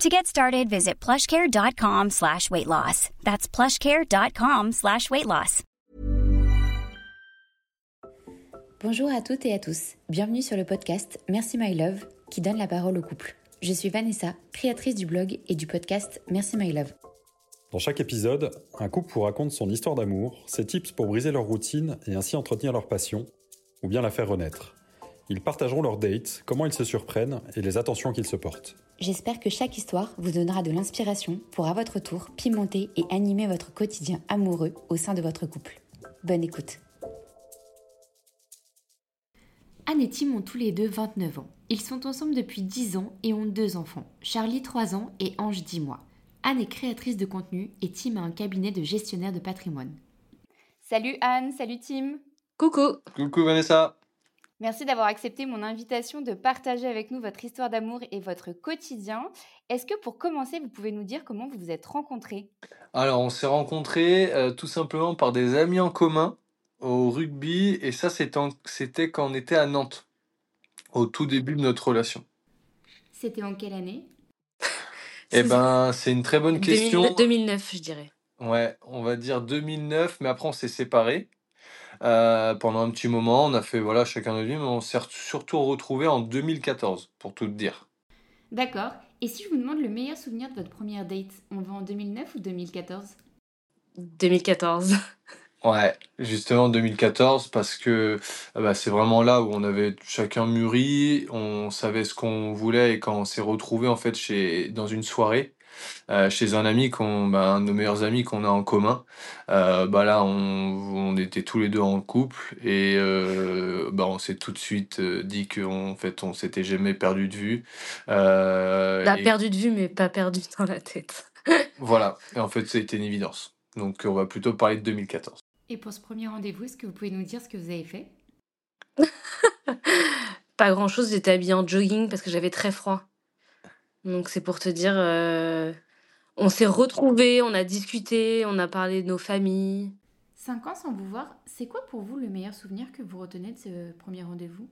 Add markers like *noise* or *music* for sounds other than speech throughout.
To get started, visit plushcare.com slash weight loss. That's plushcare.com slash weight loss. Bonjour à toutes et à tous. Bienvenue sur le podcast Merci My Love qui donne la parole au couple. Je suis Vanessa, créatrice du blog et du podcast Merci My Love. Dans chaque épisode, un couple vous raconte son histoire d'amour, ses tips pour briser leur routine et ainsi entretenir leur passion, ou bien la faire renaître. Ils partageront leurs dates, comment ils se surprennent et les attentions qu'ils se portent. J'espère que chaque histoire vous donnera de l'inspiration pour à votre tour pimenter et animer votre quotidien amoureux au sein de votre couple. Bonne écoute. Anne et Tim ont tous les deux 29 ans. Ils sont ensemble depuis 10 ans et ont deux enfants, Charlie 3 ans et Ange 10 mois. Anne est créatrice de contenu et Tim a un cabinet de gestionnaire de patrimoine. Salut Anne, salut Tim. Coucou Coucou Vanessa. Merci d'avoir accepté mon invitation de partager avec nous votre histoire d'amour et votre quotidien. Est-ce que pour commencer, vous pouvez nous dire comment vous vous êtes rencontrés? Alors, on s'est rencontrés euh, tout simplement par des amis en commun au rugby et ça c'était quand on était à Nantes, au tout début de notre relation. C'était en quelle année? *laughs* Eh ben, c'est une très bonne question. 2009, je dirais. Ouais, on va dire 2009, mais après on s'est séparés euh, pendant un petit moment. On a fait voilà chacun notre vie, mais on s'est surtout retrouvés en 2014, pour tout dire. D'accord. Et si je vous demande le meilleur souvenir de votre première date, on va en 2009 ou 2014 2014. *laughs* Ouais, justement 2014 parce que euh, bah, c'est vraiment là où on avait chacun mûri, on savait ce qu'on voulait et quand on s'est retrouvé en fait chez dans une soirée euh, chez un ami qu'on bah, un de nos meilleurs amis qu'on a en commun, euh, bah là on, on était tous les deux en couple et euh, bah on s'est tout de suite dit qu'en fait on s'était jamais perdu de vue. Euh, Bah, et perdu de vue, mais pas perdu *laughs* dans la tête. voilà, et en fait c'était une évidence. Donc on va plutôt parler de 2014. Et pour ce premier rendez-vous, est-ce que vous pouvez nous dire ce que vous avez fait? *laughs* Pas grand chose, j'étais habillée en jogging parce que j'avais très froid. Donc c'est pour te dire, euh, on s'est retrouvés, on a discuté, on a parlé de nos familles. Cinq ans sans vous voir, c'est quoi pour vous le meilleur souvenir que vous retenez de ce premier rendez-vous?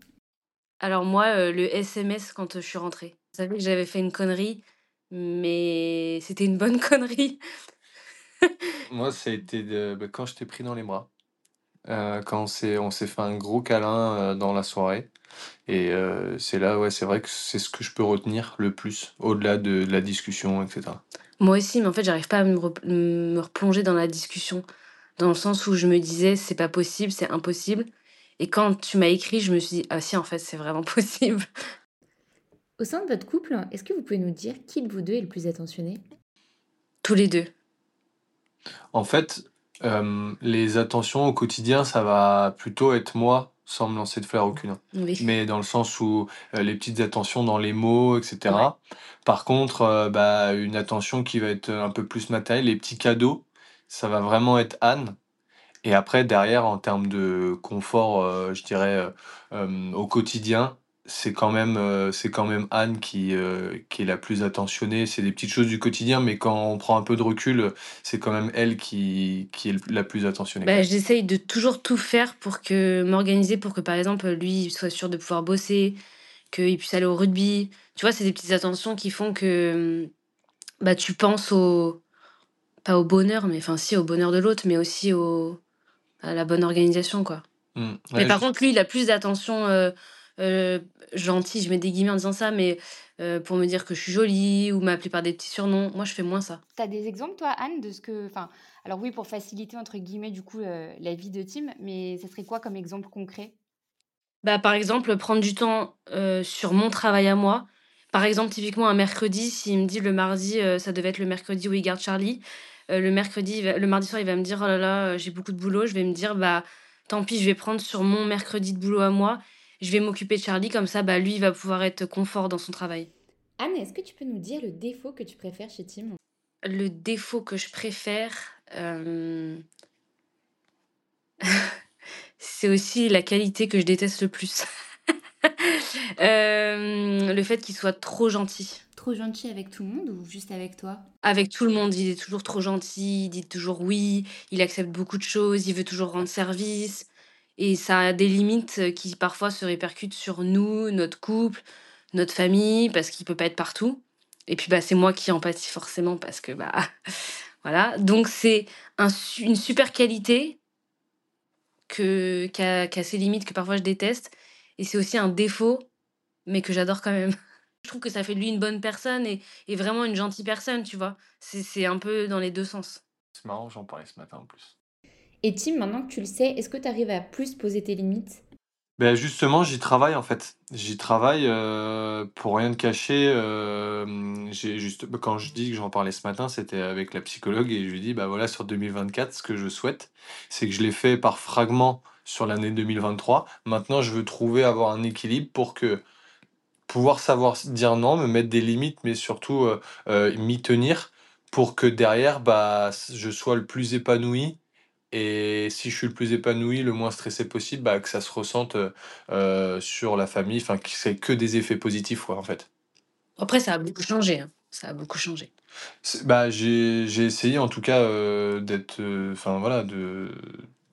Alors moi, euh, le SMS quand euh, je suis rentrée. Je savais que j'avais fait une connerie, mais c'était une bonne *laughs* connerie. Moi, ça a été de- bah, quand je t'ai pris dans les bras. Euh, quand on s'est on s'est fait un gros câlin euh, dans la soirée. Et euh, c'est là, ouais, c'est vrai que c'est ce que je peux retenir le plus, au-delà de, de la discussion, etc. Moi aussi, mais en fait, j'arrive pas à me replonger dans la discussion, dans le sens où je me disais, c'est pas possible, c'est impossible. Et quand tu m'as écrit, je me suis dit, ah si, en fait, c'est vraiment *laughs* possible. Au sein de votre couple, est-ce que vous pouvez nous dire qui de vous deux est le plus attentionné? Tous les deux. En fait, euh, les attentions au quotidien, ça va plutôt être moi, sans me lancer de fleurs aucune. Oui. mais dans le sens où euh, les petites attentions dans les mots, etc. Ouais. Par contre, euh, bah, une attention qui va être un peu plus matérielle, les petits cadeaux, ça va vraiment être Anne. Et après, derrière, en termes de confort, je dirais, au quotidien, c'est quand même, euh, c'est quand même Anne qui, euh, qui est la plus attentionnée. C'est des petites choses du quotidien, mais quand on prend un peu de recul, c'est quand même elle qui, qui est la plus attentionnée. Bah, j'essaye de toujours tout faire pour que m'organiser pour que par exemple lui soit sûr de pouvoir bosser, qu'il puisse aller au rugby. Tu vois, c'est des petites attentions qui font que bah tu penses au pas au bonheur, mais enfin si au bonheur de l'autre, mais aussi au à la bonne organisation quoi. Mmh. mais par contre lui, il a plus d'attention euh, euh, gentille, je mets des guillemets en disant ça, mais euh, pour me dire que je suis jolie ou m'appeler par des petits surnoms. Moi, je fais moins ça. Tu as des exemples, toi, Anne, de ce que. Enfin, alors oui, pour faciliter, entre guillemets, du coup, la vie de Tim, mais ça serait quoi comme exemple concret? Bah, Par exemple, prendre du temps euh, sur mon travail à moi. Par exemple, typiquement, un mercredi, s'il me dit le mardi, ça devait être le mercredi où il garde Charlie. le mercredi, le mardi soir, il va me dire oh là là, j'ai beaucoup de boulot. Je vais me dire bah tant pis, je vais prendre sur mon mercredi de boulot à moi je vais m'occuper de Charlie, comme ça, bah, lui, il va pouvoir être confort dans son travail. Anne, est-ce que tu peux nous dire le défaut que tu préfères chez Tim? Le défaut que je préfère, euh, *laughs* c'est aussi la qualité que je déteste le plus. *laughs* Euh, le fait qu'il soit trop gentil. Trop gentil avec tout le monde ou juste avec toi? Avec tout le monde, il est toujours trop gentil, il dit toujours oui, il accepte beaucoup de choses, il veut toujours rendre service. Et ça a des limites qui parfois se répercutent sur nous, notre couple, notre famille, parce qu'il peut pas être partout. Et puis bah c'est moi qui empathie forcément parce que bah *laughs* voilà. Donc c'est une super qualité que qui a, ses limites que parfois je déteste. Et c'est aussi un défaut, mais que j'adore quand même. *laughs* Je trouve que ça fait de lui une bonne personne et, et vraiment une gentille personne, tu vois. C'est un peu dans les deux sens. C'est marrant, j'en parlais ce matin en plus. Et Tim, maintenant que tu le sais, est-ce que tu arrives à plus poser tes limites? Ben justement, j'y travaille en fait. J'y travaille euh, pour rien de cacher. Euh, juste quand je dis que j'en parlais ce matin, c'était avec la psychologue et je lui dis bah voilà sur 2024, ce que je souhaite, c'est que je l'ai fait par fragments sur l'année 2023. Maintenant, je veux trouver avoir un équilibre pour que pouvoir savoir dire non, me mettre des limites, mais surtout euh, m'y tenir pour que derrière bah je sois le plus épanoui et si je suis le plus épanoui, le moins stressé possible, bah, que ça se ressente euh, sur la famille, enfin que c'est que des effets positifs, quoi, en fait. Après, ça a beaucoup changé. Hein. Ça a beaucoup changé. Bah, j'ai j'ai essayé en tout cas euh, d'être, euh, enfin voilà, de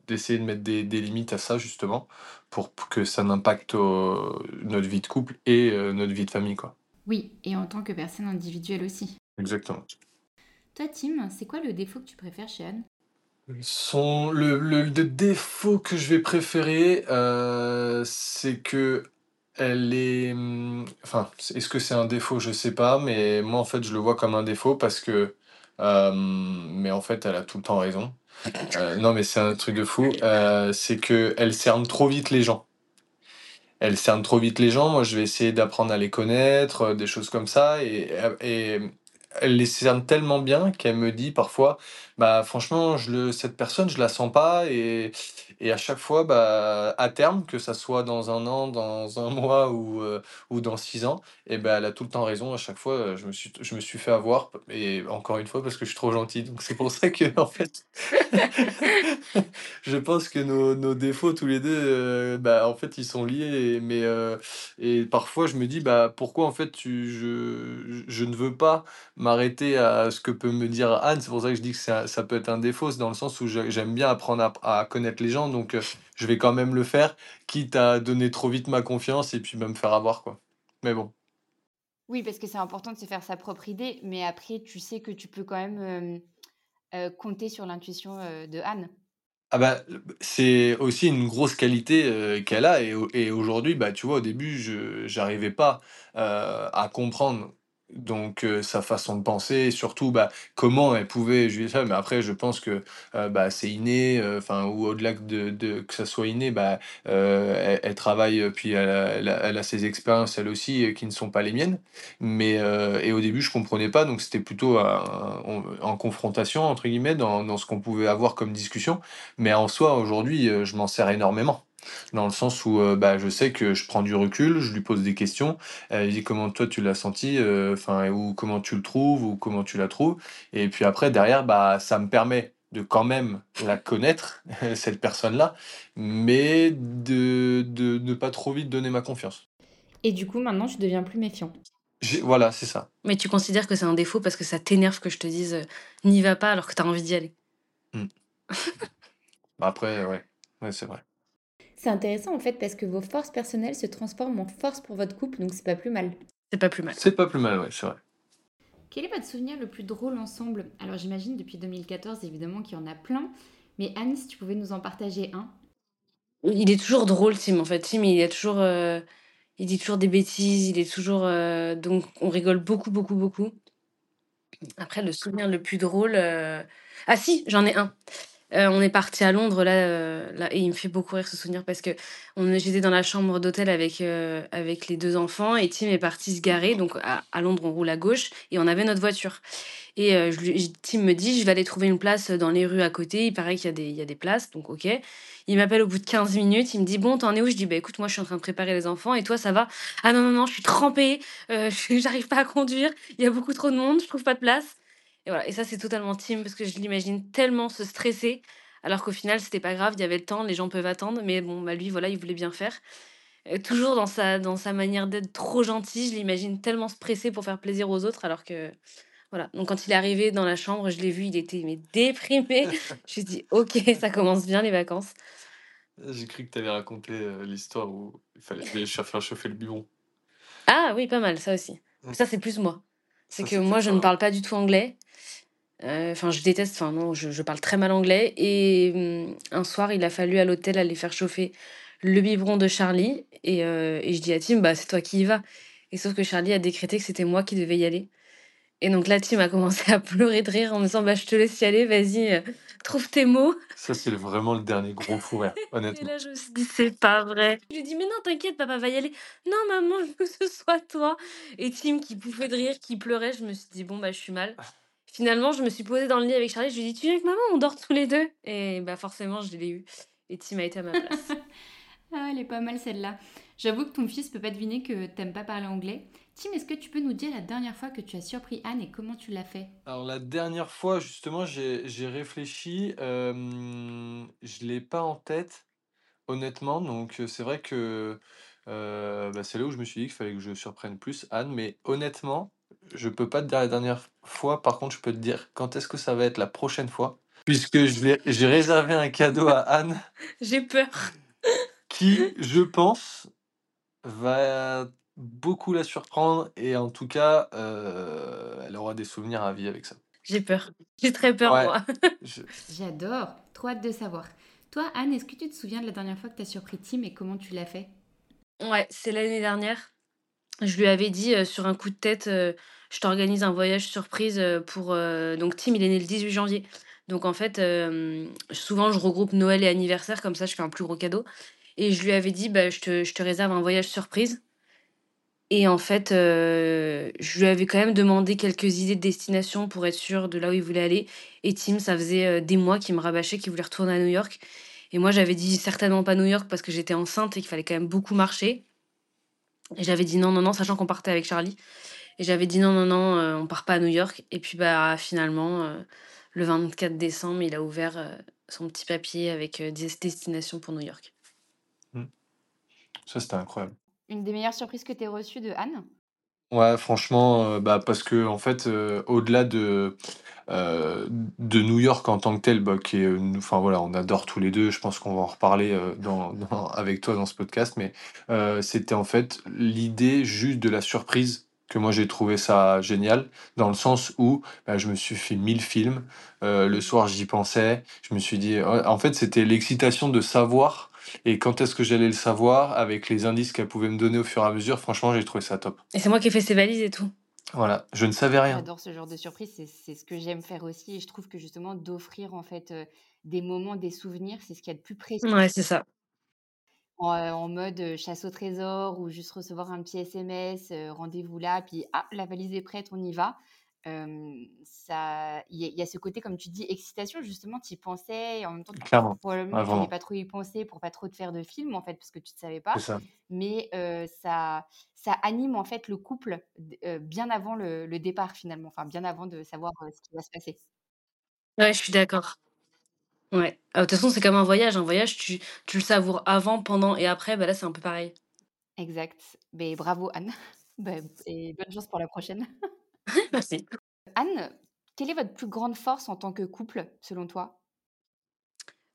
d'essayer de mettre des, des limites à ça justement pour que ça n'impacte notre vie de couple et notre vie de famille, quoi. Oui, et en tant que personne individuelle aussi. Exactement. Toi, Tim, c'est quoi le défaut que tu préfères chez Anne? Son, le, le, défaut que je vais préférer, euh, c'est que elle est. Hmm, enfin, est-ce que c'est un défaut? Je sais pas, mais moi en fait je le vois comme un défaut parce que. Euh, mais en fait elle a tout le temps raison. Euh, non, mais c'est un truc de fou. c'est que elle cerne trop vite les gens. Elle cerne trop vite les gens. Moi je vais essayer d'apprendre à les connaître, des choses comme ça. Et, et elle les cerne tellement bien qu'elle me dit parfois bah franchement je le cette personne je la sens pas et, et à chaque fois bah à terme que ça soit dans un an dans un *laughs* mois ou euh, ou dans six ans et ben elle a tout le temps raison à chaque fois je me suis je me suis fait avoir et encore une fois parce que je suis trop gentil donc c'est pour ça que en fait *laughs* je pense que nos, nos défauts tous les deux euh, bah en fait ils sont liés mais euh, et parfois je me dis bah pourquoi en fait tu je je ne veux pas m'arrêter à ce que peut me dire Anne? C'est pour ça que je dis que ça, ça peut être un défaut, c'est dans le sens où j'aime bien apprendre à, connaître les gens, donc euh, je vais quand même le faire, quitte à donner trop vite ma confiance et puis me faire avoir, quoi. Mais bon. Oui, parce que c'est important de se faire sa propre idée, mais après, tu sais que tu peux quand même euh, euh, compter sur l'intuition de Anne. Ah bah, c'est aussi une grosse qualité qu'elle a et, et aujourd'hui, bah, tu vois, au début, je n'arrivais pas à comprendre donc sa façon de penser et surtout bah, comment elle pouvait juger ça. Mais après je pense que bah, c'est inné enfin ou au-delà de, de, que ça soit inné bah, elle, travaille puis elle a, elle, a, ses expériences elle aussi qui ne sont pas les miennes. Mais et au début je comprenais pas donc c'était plutôt en, confrontation entre guillemets dans, dans ce qu'on pouvait avoir comme discussion. Mais en soi aujourd'hui je m'en sers énormément dans le sens où euh, bah, je sais que je prends du recul, je lui pose des questions, elle dit comment toi tu l'as senti, euh, enfin ou comment tu le trouves ou comment tu la trouves, et puis après derrière bah ça me permet de quand même la connaître *laughs* cette personne-là, mais de, de ne pas trop vite donner ma confiance. Et du coup, maintenant, tu deviens plus méfiant. voilà, c'est ça. Mais tu considères que c'est un défaut parce que ça t'énerve que je te dise euh, n'y va pas alors que tu as envie d'y aller. Mmh. *laughs* Bah, après, ouais, ouais, c'est vrai. C'est intéressant en fait parce que vos forces personnelles se transforment en force pour votre couple, donc c'est pas plus mal. C'est pas plus mal. C'est pas plus mal, ouais, c'est vrai. Quel est votre souvenir le plus drôle ensemble? Alors j'imagine depuis 2014 évidemment qu'il y en a plein, mais Anne, si tu pouvais nous en partager un. Il est toujours drôle, Tim, en fait. Tim, il est toujours, euh, il dit toujours des bêtises, il est toujours, euh, donc on rigole beaucoup, beaucoup, beaucoup. Après, le souvenir le plus drôle, euh, ah si, j'en ai un. Euh, on est parti à Londres là, euh, là, et il me fait beaucoup rire ce souvenir parce que on, j'étais dans la chambre d'hôtel avec euh, avec les deux enfants et Tim est parti se garer. Donc à, à Londres, on roule à gauche et on avait notre voiture. Et je Tim me dit, je vais aller trouver une place dans les rues à côté. Il paraît qu'il y a des y a des places, donc ok. Il m'appelle au bout de 15 minutes. Il me dit bon, t'en es où? Je dis bah écoute, moi je suis en train de préparer les enfants et toi ça va? Ah non non non, je suis trempée, *laughs* j'arrive pas à conduire. Il y a beaucoup trop de monde, je trouve pas de place. Et voilà, et ça c'est totalement Tim parce que je l'imagine tellement se stresser alors qu'au final c'était pas grave, il y avait le temps, les gens peuvent attendre, mais bon bah lui voilà, il voulait bien faire. Euh, toujours dans sa dans sa manière d'être trop gentil, je l'imagine tellement se presser pour faire plaisir aux autres alors que voilà. Donc quand il est arrivé dans la chambre, je l'ai vu, il était mais déprimé. *laughs* je me suis dit OK, ça commence bien les vacances. J'ai cru que tu allais raconter euh, l'histoire où il fallait faire chauffer le biberon. Ah oui, pas mal, ça aussi. Mmh. Ça c'est plus moi. C'est que moi je ne parle pas du tout anglais. Euh, enfin, je déteste, enfin non, je, parle très mal anglais. Et hum, un soir, il a fallu à l'hôtel aller faire chauffer le biberon de Charlie. Et, euh, et je dis à Tim, bah c'est toi qui y vas. Et sauf que Charlie a décrété que c'était moi qui devais y aller. Et donc là, Tim a commencé à *laughs* pleurer de rire en me disant, bah je te laisse y aller, vas-y, euh, trouve tes mots. Ça, c'est vraiment le dernier gros fou rire, *laughs* honnêtement. Et là, je me suis dit, c'est pas vrai. Je lui ai dit, mais non, t'inquiète, papa va y aller. Non, maman, je *laughs* veux que ce soit toi. Et Tim qui bouffait de rire, qui pleurait, je me suis dit, bon, bah je suis mal. Finalement, je me suis posée dans le lit avec Charlie, je lui ai dit: «Tu viens avec maman? On dort tous les deux et bah, forcément, je l'ai eu et Tim a été à ma place. *laughs* Ah, elle est pas mal celle-là. J'avoue que ton fils peut pas deviner que t'aimes pas parler anglais. Tim, est-ce que tu peux nous dire la dernière fois que tu as surpris Anne et comment tu l'as fait? Alors la dernière fois, justement, j'ai j'ai réfléchi, je je l'ai pas en tête, honnêtement, donc c'est vrai que, bah, c'est là où je me suis dit qu'il fallait que je surprenne plus Anne, mais honnêtement je peux pas te dire la dernière fois, par contre, je peux te dire quand est-ce que ça va être la prochaine fois, puisque j'ai réservé un cadeau à Anne. *laughs* J'ai peur. *laughs* qui, je pense, va beaucoup la surprendre et en tout cas, euh, elle aura des souvenirs à vie avec ça. J'ai peur. J'ai très peur, moi. *laughs* J'adore. Trop hâte de savoir. Toi, Anne, est-ce que tu te souviens de la dernière fois que tu as surpris Tim et comment tu l'as fait? Ouais, c'est l'année dernière. Je lui avais dit sur un coup de tête, je t'organise un voyage surprise pour. Donc, Tim, il est né le 18 janvier. Donc, en fait, souvent, je regroupe Noël et anniversaire, comme ça, je fais un plus gros cadeau. Et je lui avais dit, bah, je, te, je te réserve un voyage surprise. Et en fait, je lui avais quand même demandé quelques idées de destination pour être sûr de là où il voulait aller. Et Tim, ça faisait des mois qu'il me rabâchait qu'il voulait retourner à New York. Et moi, j'avais dit certainement pas New York parce que j'étais enceinte et qu'il fallait quand même beaucoup marcher. Et j'avais dit non, non, non, sachant qu'on partait avec Charlie. Et j'avais dit non, non, non, euh, on part pas à New York. Et puis bah finalement, euh, le 24 décembre, il a ouvert euh, son petit papier avec des destinations pour New York. Mmh. Ça, c'était incroyable. Une des meilleures surprises que tu aies reçues de Anne? Ouais, franchement, bah, parce que en fait, au-delà de, de New York en tant que tel, bah, qui est, enfin voilà, on adore tous les deux. Je pense qu'on va en reparler *laughs* dans, avec toi dans ce podcast, mais c'était en fait l'idée juste de la surprise que moi j'ai trouvé ça génial, dans le sens où bah, je me suis fait mille films. le soir, j'y pensais. Je me suis dit, en fait, c'était l'excitation de savoir et quand est-ce que j'allais le savoir avec les indices qu'elle pouvait me donner au fur et à mesure? Franchement, j'ai trouvé ça top. Et c'est moi qui ai fait ses valises et tout. Voilà, je ne savais rien. J'adore ce genre de surprise, c'est ce que j'aime faire aussi. Et je trouve que justement, d'offrir en fait euh, des moments, des souvenirs, c'est ce qu'il y a de plus précieux. Ouais, c'est ça. En, euh, en mode euh, chasse au trésor ou juste recevoir un petit SMS, rendez-vous là, puis ah, la valise est prête, on y va ça, il y, a ce côté, comme tu dis, excitation, justement, tu y pensais, et en même temps, Clairement. probablement, tu n'avais pas trop y penser pour pas trop te faire de film, en fait, parce que tu ne savais pas. ça. Mais ça, ça anime, en fait, le couple bien avant le, départ, finalement, enfin, bien avant de savoir ce qui va se passer. Ouais, je suis d'accord. Ouais. Ah, de toute façon, c'est comme un voyage. Un voyage, tu, tu le savoures avant, pendant et après. Bah là, c'est un peu pareil. Exact. Beh, bravo Anne. *laughs* Bah, et bonne chance pour la prochaine. *laughs* *laughs* Merci. Anne, quelle est votre plus grande force en tant que couple, selon toi?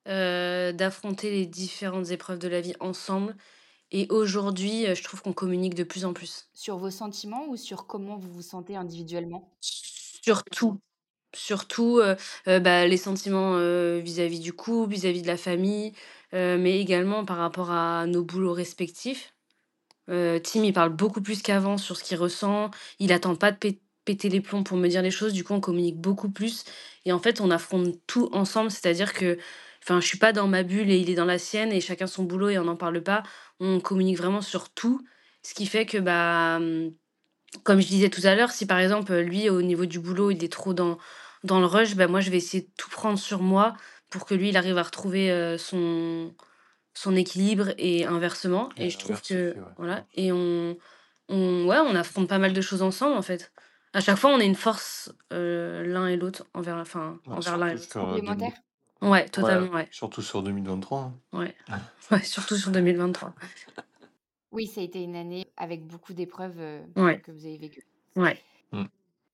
Heu, d'affronter les différentes épreuves de la vie ensemble et aujourd'hui, heu, je trouve qu'on communique de plus en plus. Sur vos sentiments ou sur comment vous vous sentez individuellement? Surtout, surtout, heu, bah, les sentiments, vis-à-vis du couple, vis-à-vis de la famille, mais également par rapport à nos boulots respectifs. Tim, il parle beaucoup plus qu'avant sur ce qu'il ressent. Il attend pas de pét péter les plombs pour me dire les choses. Du coup, on communique beaucoup plus et en fait, on affronte tout ensemble. C'est-à-dire que, enfin, je suis pas dans ma bulle et il est dans la sienne et chacun son boulot et on n'en parle pas. On communique vraiment sur tout, ce qui fait que, bah, mmh, comme je disais tout à l'heure, si par exemple, lui, au niveau du boulot, il est trop dans dans le rush, bah, moi, je vais essayer de tout prendre sur moi pour que lui, il arrive à retrouver, heu, son son équilibre et inversement Et et je trouve que ouais. voilà et on on ouais, on affronte pas mal de choses ensemble, en fait. À chaque fois, on est une force, heu, l'un et l'autre envers enfin, Bah, envers l'un et surtout l'autre. sur, heu, 2000 Complémentaires? Ouais, ouais, totalement, ouais. surtout sur 2023, hein. Ouais. Ouais, surtout sur 2023. *laughs* Oui, ça a été une année avec beaucoup d'épreuves, Ouais. que vous avez vécues. Ouais. Mmh.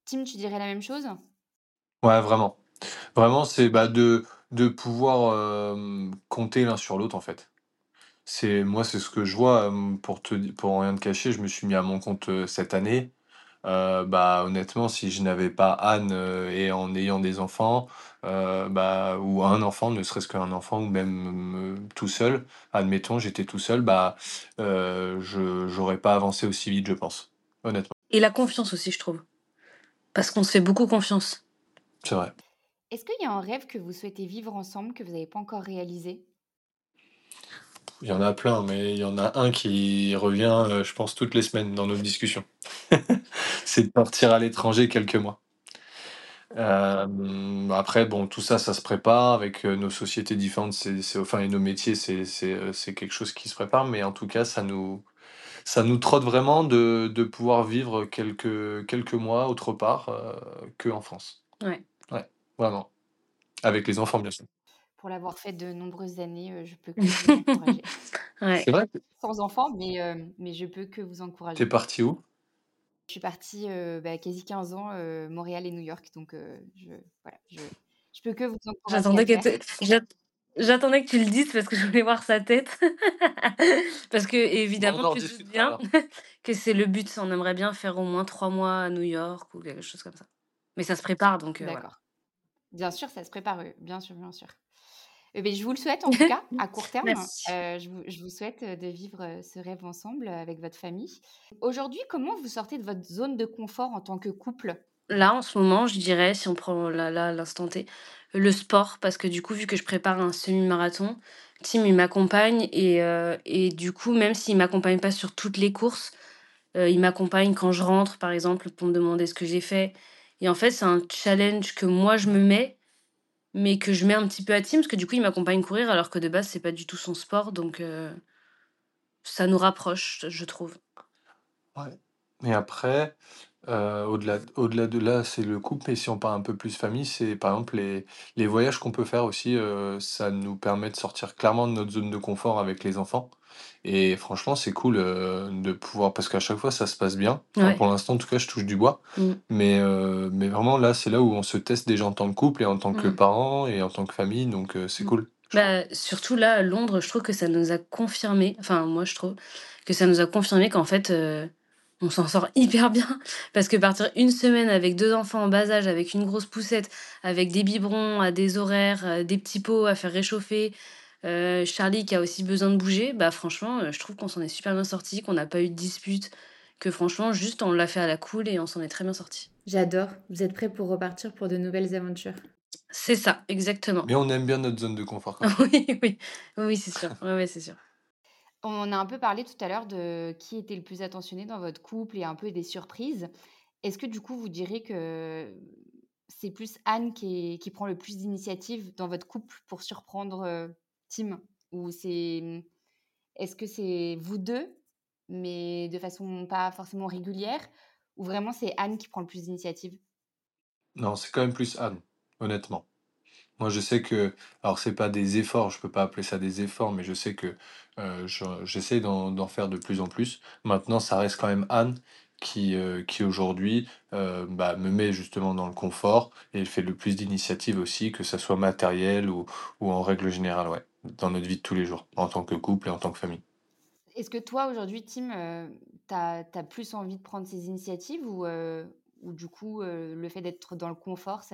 Tim, tu dirais la même chose? Ouais, vraiment. Vraiment, c'est, bah, de de pouvoir, compter l'un sur l'autre, en fait. C'est moi, c'est ce que je vois, pour te pour rien te cacher, je me suis mis à mon compte, cette année. Heu, bah, honnêtement, si je n'avais pas Anne, heu, et en ayant des enfants, heu, bah, ou un enfant, ne serait-ce qu'un enfant ou même, heu, tout seul, admettons, j'étais tout seul, bah, heu, je j'aurais pas avancé aussi vite, je pense, honnêtement. Et la confiance aussi, je trouve. Parce qu'on se fait beaucoup confiance. C'est vrai. Est-ce qu'il y a un rêve que vous souhaitez vivre ensemble que vous n'avez pas encore réalisé? Il y en a plein, mais il y en a un qui revient, heu, je pense toutes les semaines dans nos discussions. *laughs* C'est de partir à l'étranger quelques mois. Hem, après bon, tout ça, ça se prépare avec, heu, nos sociétés différentes, c'est enfin et nos métiers, c'est c'est, quelque chose qui se prépare, mais en tout cas, ça nous ça nous trotte vraiment de de pouvoir vivre quelques quelques mois autre part, heu, qu'en France. Ouais. Ouais, vraiment. Avec les enfants, bien sûr. Pour l'avoir fait de nombreuses années, heu, *laughs* je peux que vous encourager. Ouais. C'est vrai? Sans enfant, mais hem, mais je peux que vous Tu es encourager. parti où? Je suis partie, heu, bah, quasi 15 ans, heu, Montréal et New York, donc je voilà, je je peux que vous encourager J'attendais que j'attendais que tu le dises parce que je voulais voir sa tête. *laughs* Parce On qu'évidemment, en tu te bien *laughs* que c'est le but. On aimerait bien faire au moins 3 mois à New York ou quelque chose comme ça. Mais ça se prépare donc voilà. D'accord. Bien sûr, ça se prépare, bien sûr, bien sûr. Eh beh, je vous le souhaite en tout cas, à court *laughs* terme. Heu, je vous je vous souhaite, heu, de vivre, heu, ce rêve ensemble, avec votre famille. Aujourd'hui, comment vous sortez de votre zone de confort en tant que couple? Là, en ce moment, je dirais, si on prend l'instant T, le sport parce que du coup, vu que je prépare un semi-marathon, Tim, il m'accompagne et du coup, même s'il m'accompagne pas sur toutes les courses, il m'accompagne quand je rentre, par exemple, pour me demander ce que j'ai fait et en fait, c'est un challenge que moi je me mets, mais que je mets un petit peu à Tim parce que du coup, il m'accompagne courir alors que de base, c'est pas du tout son sport donc heu ça nous rapproche, je trouve. Ouais et après, heu, au-delà au-delà de là, c'est le couple, mais si on part un peu plus famille, c'est par exemple les les voyages qu'on peut faire aussi, heu, ça nous permet de sortir clairement de notre zone de confort avec les enfants et franchement, c'est cool, heu, de pouvoir parce qu'à chaque fois, ça se passe bien. Enfin, Ouais. pour l'instant, en tout cas, je touche du bois, Mmh. mais heu, mais vraiment là, c'est là où on se teste déjà en tant que couple et en tant que Mmh. parents et en tant que famille, donc heu, c'est Mmh. cool, je trouve. Bah, surtout là, à Londres, je trouve que ça nous a confirmé, enfin moi je trouve, que ça nous a confirmé qu'en fait, heu, on s'en sort hyper bien. Parce que partir une semaine avec 2 enfants en bas âge, avec une grosse poussette, avec des biberons à des horaires, heu, des petits pots à faire réchauffer, heu, Charlie qui a aussi besoin de bouger, bah franchement, heu, je trouve qu'on s'en est super bien sortis, qu'on n'a pas eu de dispute, que franchement juste on l'a fait à la cool et on s'en est très bien sortis. J'adore. Vous êtes prêts pour repartir pour de nouvelles aventures? C'est ça, exactement. Mais on aime bien notre zone de confort quand même. *laughs* Oui, oui. Oui, c'est sûr. Ouais, ouais, c'est sûr. On a un peu parlé tout à l'heure de qui était le plus attentionné dans votre couple et un peu des surprises. Est-ce que du coup, vous diriez que c'est plus Anne qui prend le plus d'initiative dans votre couple pour surprendre, heu, Tim? Ou c'est, mmh, est-ce que c'est vous 2, mais de façon pas forcément régulière? Ou vraiment c'est Anne qui prend le plus d'initiative? Non, c'est quand même plus Anne, honnêtement. Moi, je sais que, alors c'est pas des efforts, je peux pas appeler ça des efforts, mais je sais que euh, je- j'essaie d'en faire de plus en plus. Maintenant, ça reste quand même Anne qui, euh, qui aujourd'hui euh, bah, me met justement dans le confort et fait le plus d'initiatives aussi, que ça soit matériel ou, en règle générale, ouais, dans notre vie de tous les jours, en tant que couple et en tant que famille. Est-ce que toi, aujourd'hui, Tim, euh, t'as, plus envie de prendre ces initiatives ou, ou du coup, le fait d'être dans le confort,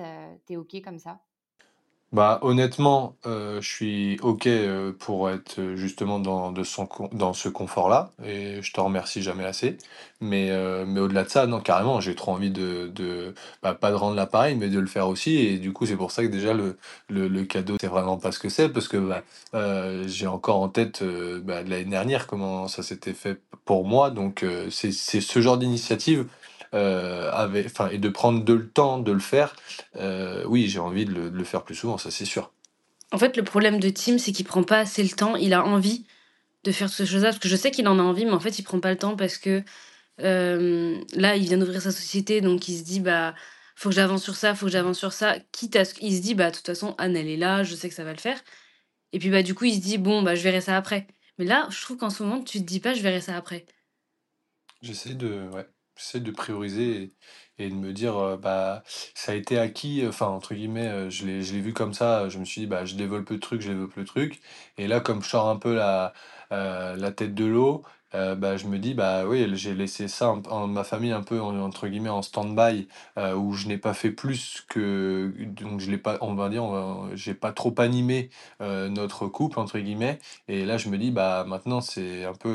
t'es OK comme ça? Bah, honnêtement, heu, je suis OK, heu, pour être, heu, justement dans de son dans ce confort-là et je te remercie jamais assez. Mais, mais au-delà de ça, non, carrément, j'ai trop envie de de bah, pas de rendre l'appareil, mais de le faire aussi et du coup, c'est pour ça que déjà le le le cadeau, c'est vraiment pas ce que c'est parce que, bah, j'ai encore en tête, bah, l'année dernière comment ça s'était fait pour moi donc, c'est c'est ce genre d'initiative, avec enfin et de prendre de le temps de le faire, Heu, oui, j'ai envie de le de le faire plus souvent, ça c'est sûr. En fait, le problème de Tim, c'est qu'il prend pas assez le temps. Il a envie de faire ces choses-là, parce que je sais qu'il en a envie, mais en fait, il prend pas le temps parce que euh, là, il vient d'ouvrir sa société, donc il se dit, bah, faut que j'avance sur ça, faut que j'avance sur ça. Quitte à ce qu'il se dit, bah, de toute façon, Anne, elle est là, je sais que ça va le faire. Et puis, bah, du coup, il se dit, bon, bah, je verrai ça après. Mais là, je trouve qu'en ce moment, tu te dis pas, je verrai ça après. J'essaie de ouais, j'essaie de prioriser et de me dire, heu, bah, ça a été acquis, enfin, entre guillemets, heu, je l'ai je l'ai vu comme ça, je me suis dit: «Bah, je développe le truc, je développe le truc» et là, comme je sors un peu la, la tête de l'eau, bah, je me dis: «Bah, oui, j'ai laissé ça en ma famille un peu en entre guillemets «en stand-by», où je n'ai pas fait plus que donc je l'ai pas on va dire, j'ai pas trop animé, notre couple entre guillemets. Et là, je me dis: «Bah, maintenant, c'est un peu,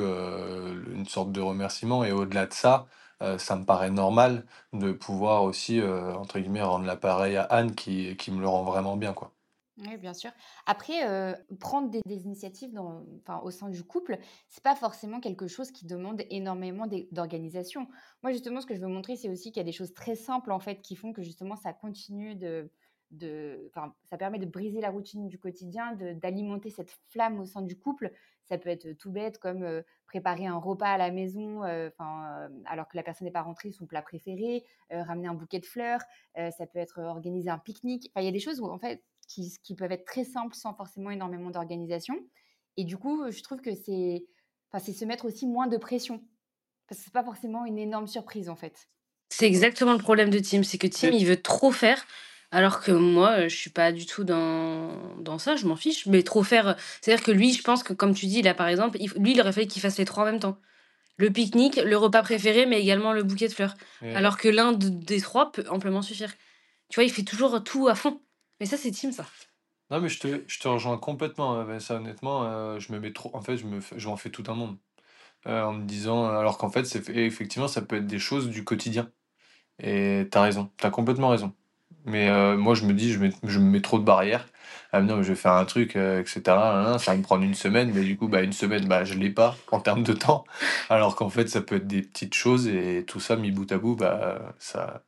une sorte de remerciement» et au-delà de ça, heu, ça me paraît normal de pouvoir aussi, heu, entre guillemets, «rendre l'appareil» à Anne qui qui me le rend vraiment bien, quoi. Oui, bien sûr. Après, heu, prendre des initiatives enfin, au sein du couple, c'est pas forcément quelque chose qui demande énormément d'organisation. Moi, justement, ce que je veux montrer, c'est aussi qu'il y a des choses très simples, en fait, qui font que justement ça continue de de ça permet de briser la routine du quotidien, d'alimenter cette flamme au sein du couple. Ça peut être tout bête comme, préparer un repas à la maison, alors que la personne n'est pas rentrée, son plat préféré, ramener un bouquet de fleurs, ça peut être, organiser un pique-nique. Il y a des choses où, en fait, qui, qui peuvent être très simples sans forcément énormément d'organisation. Et du coup, je trouve que c'est enfin, se mettre aussi moins de pression. Parce que c'est pas forcément une énorme surprise, en fait. C'est exactement le problème de Tim, c'est que Tim, il veut trop faire, alors que moi, heu, je suis pas du tout dans dans ça, je m'en fiche. Mais trop faire, heu, c'est-à-dire que lui, je pense que comme tu dis, là, par exemple, lui, il aurait fallu qu'il fasse les 3 en même temps. Le pique-nique, le repas préféré, mais également le bouquet de fleurs. Alors que l'un de des 3 peut amplement suffire. Tu vois, il fait toujours tout à fond. Mais ça, c'est Tim, ça. non, mais je te je te rejoins complètement, heu, Vanessa, honnêtement, je me mets trop en fait, je me fais je m'en fais tout un monde, en me disant alors qu'en fait, effectivement, ça peut être des choses du quotidien. Et t'as raison, t'as complètement raison. Mais heu, moi, je me dis, je mets je me mets trop de barrières. Ah mais non, mais je vais faire un truc, heu, et cetera, nin nin, ça va me prendre une semaine, mais du coup, bah, une semaine, bah, je l'ai pas en termes de temps. Alors qu'en fait, ça peut être des petites choses et tout ça mis bout à bout, bah, ça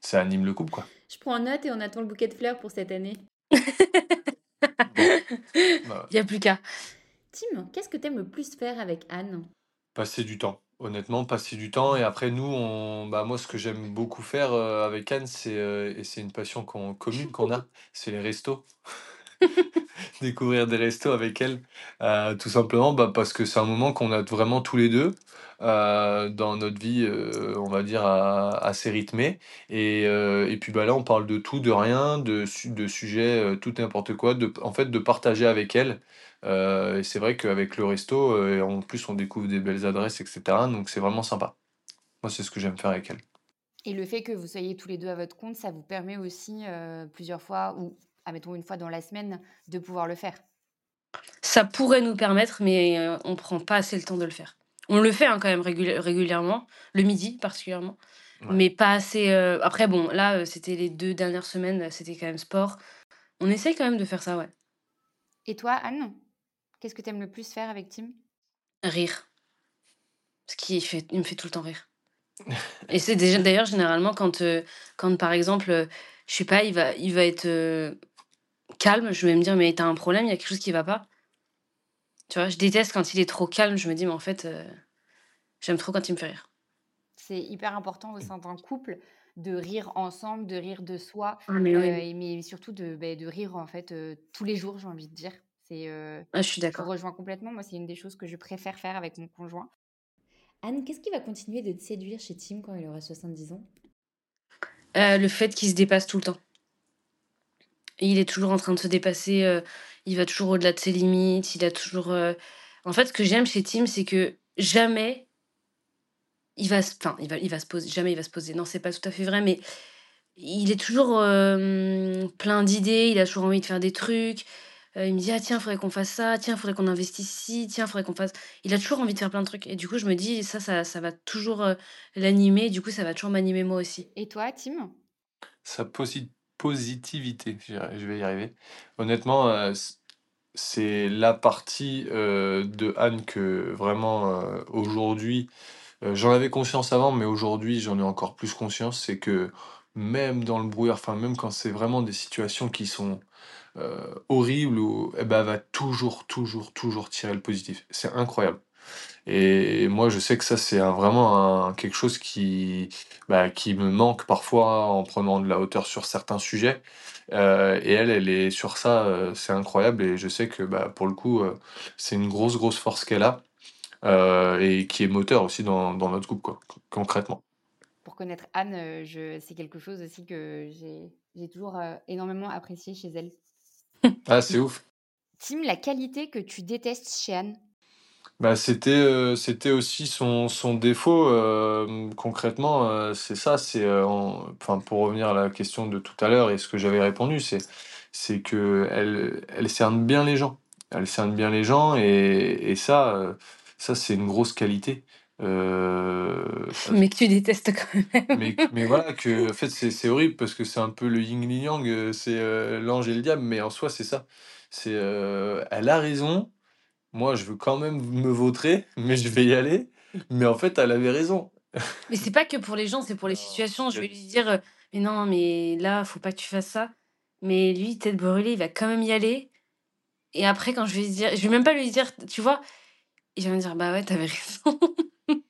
ça anime le couple, quoi. Je prends note et on attend le bouquet de fleurs pour cette année. Bon, *laughs* bah, Il y a plus qu'à. Tim, qu'est-ce que t'aimes le plus faire avec Anne? Passer du temps. Honnêtement, passer du temps et après nous, on bah, moi, ce que j'aime beaucoup faire, heu, avec Anne, c'est, heu et c'est une passion qu'on commune qu'on a, c'est les restos. *laughs* Découvrir des restos avec elle, heu, tout simplement, bah, parce que c'est un moment qu'on a vraiment tous les 2 heu, dans notre vie, on va dire assez rythmée et et puis, bah, là, on parle de tout, de rien, de de sujets, tout et n'importe quoi, en fait, de partager avec elle, et c'est vrai qu'avec le resto, heu, en plus, on découvre des belles adresses et cetera, donc c'est vraiment sympa. Moi, c'est ce que j'aime faire avec elle. Et le fait que vous soyez tous les deux à votre compte, ça vous permet aussi euh, plusieurs fois, ou admettons une fois dans la semaine, de pouvoir le faire? Ça pourrait nous permettre, mais heu, on prend pas assez le temps de le faire. On le fait, hein, quand même réguli régulièrement, le midi particulièrement, Ouais. mais pas assez, après bon, là, c'était les 2 dernières semaines, c'était quand même sport. On essaye quand même de faire ça, ouais. Et toi, Anne, qu'est-ce que tu aimes le plus faire avec Tim? Rire. Parce qu'il fait il me fait tout le temps rire. *laughs* Et c'est déjà d'ailleurs généralement quand, heu, quand par exemple, heu, je sais pas, il va il va être, heu, calme, je vais me dire: «Mais tu as un problème, il y a quelque chose qui va pas?» Tu vois? Je déteste quand il est trop calme, je me dis: «Mais en fait, j'aime trop quand il me fait rire». C'est hyper important au sein d'un couple de rire ensemble, de rire de soi, Ah mais oui. surtout de, beh, de rire en fait, tous les jours, j'ai envie de dire. C'est, Ah, je suis je d'accord. rejoins complètement. Moi, c'est une des choses que je préfère faire avec mon conjoint. Anne, qu'est-ce qui va continuer de te séduire chez Tim quand il aura 70 ans? Heu, le fait qu'il se dépasse tout le temps. Il est toujours en train de se dépasser, il va toujours au-delà de ses limites, il a toujours, en fait, ce que j'aime chez Tim, c'est que jamais il va se enfin, il va il va se poser jamais il va se poser, non, c'est pas tout à fait vrai, mais il est toujours, plein d'idées, il a toujours envie de faire des trucs. Heu, il me dit: «Ah tiens, faudrait qu'on fasse ça, tiens, faudrait qu'on investisse ici, tiens, faudrait qu'on fasse» il a toujours envie de faire plein de trucs et du coup, je me dis: «Ça ça ça va toujours, heu, l'animer, du coup, ça va toujours m'animer moi aussi». Et toi, Tim? Sa posi positivité, je vais y arriver. Honnêtement, heu, c c'est la partie, de Anne que vraiment, aujourd'hui, j'en avais conscience avant, mais aujourd'hui, j'en ai encore plus conscience. C'est que même dans le brouillard, enfin, même quand c'est vraiment des situations qui sont, heu, horribles ou et bah, elle va toujours, toujours, toujours tirer le positif. C'est incroyable et moi, je sais que ça, c'est vraiment quelque chose qui, bah, qui me manque parfois en prenant de la hauteur sur certains sujets, heu et elle, elle est sur ça, heu, c'est incroyable et je sais que, bah, pour le coup, c'est une grosse, grosse force qu'elle a, et qui est moteur aussi dans notre couple, quoi, con concrètement. Pour connaître Anne, c'est quelque chose aussi que j'ai toujours, énormément apprécié chez elle. Ah, c'est ouf. Tim, la qualité que tu détestes chez Anne? Bah, c'était, heu, c'était aussi son son défaut, hem, concrètement, heu, c'est ça, c'est, enfin, pour revenir à la question de tout à l'heure et ce que j'avais répondu, c'est c'est qu'elle elle cerne bien les gens. Elle cerne bien les gens et et ça, ça, c'est une grosse qualité, parce Mais que tu détestes quand même. mais voilà, que en fait, c'est horrible parce que c'est un peu le yin le yang, heu, c'est, heu, l'ange et le diable, mais en soi, c'est ça. C'est, elle a raison, moi, je veux quand même me vautrer, mais je vais y aller, mais en fait, elle avait raison. Mais c'est pas que pour les gens, c'est pour les situations. Je vais lui dire, «Mais non, mais là, faut pas que tu fasses ça». Mais lui, tête brûlée, il va quand même y aller et après quand je vais lui dire je vais même pas lui dire, tu vois? Il va me dire: «Bah ouais, tu avais raison» *laughs*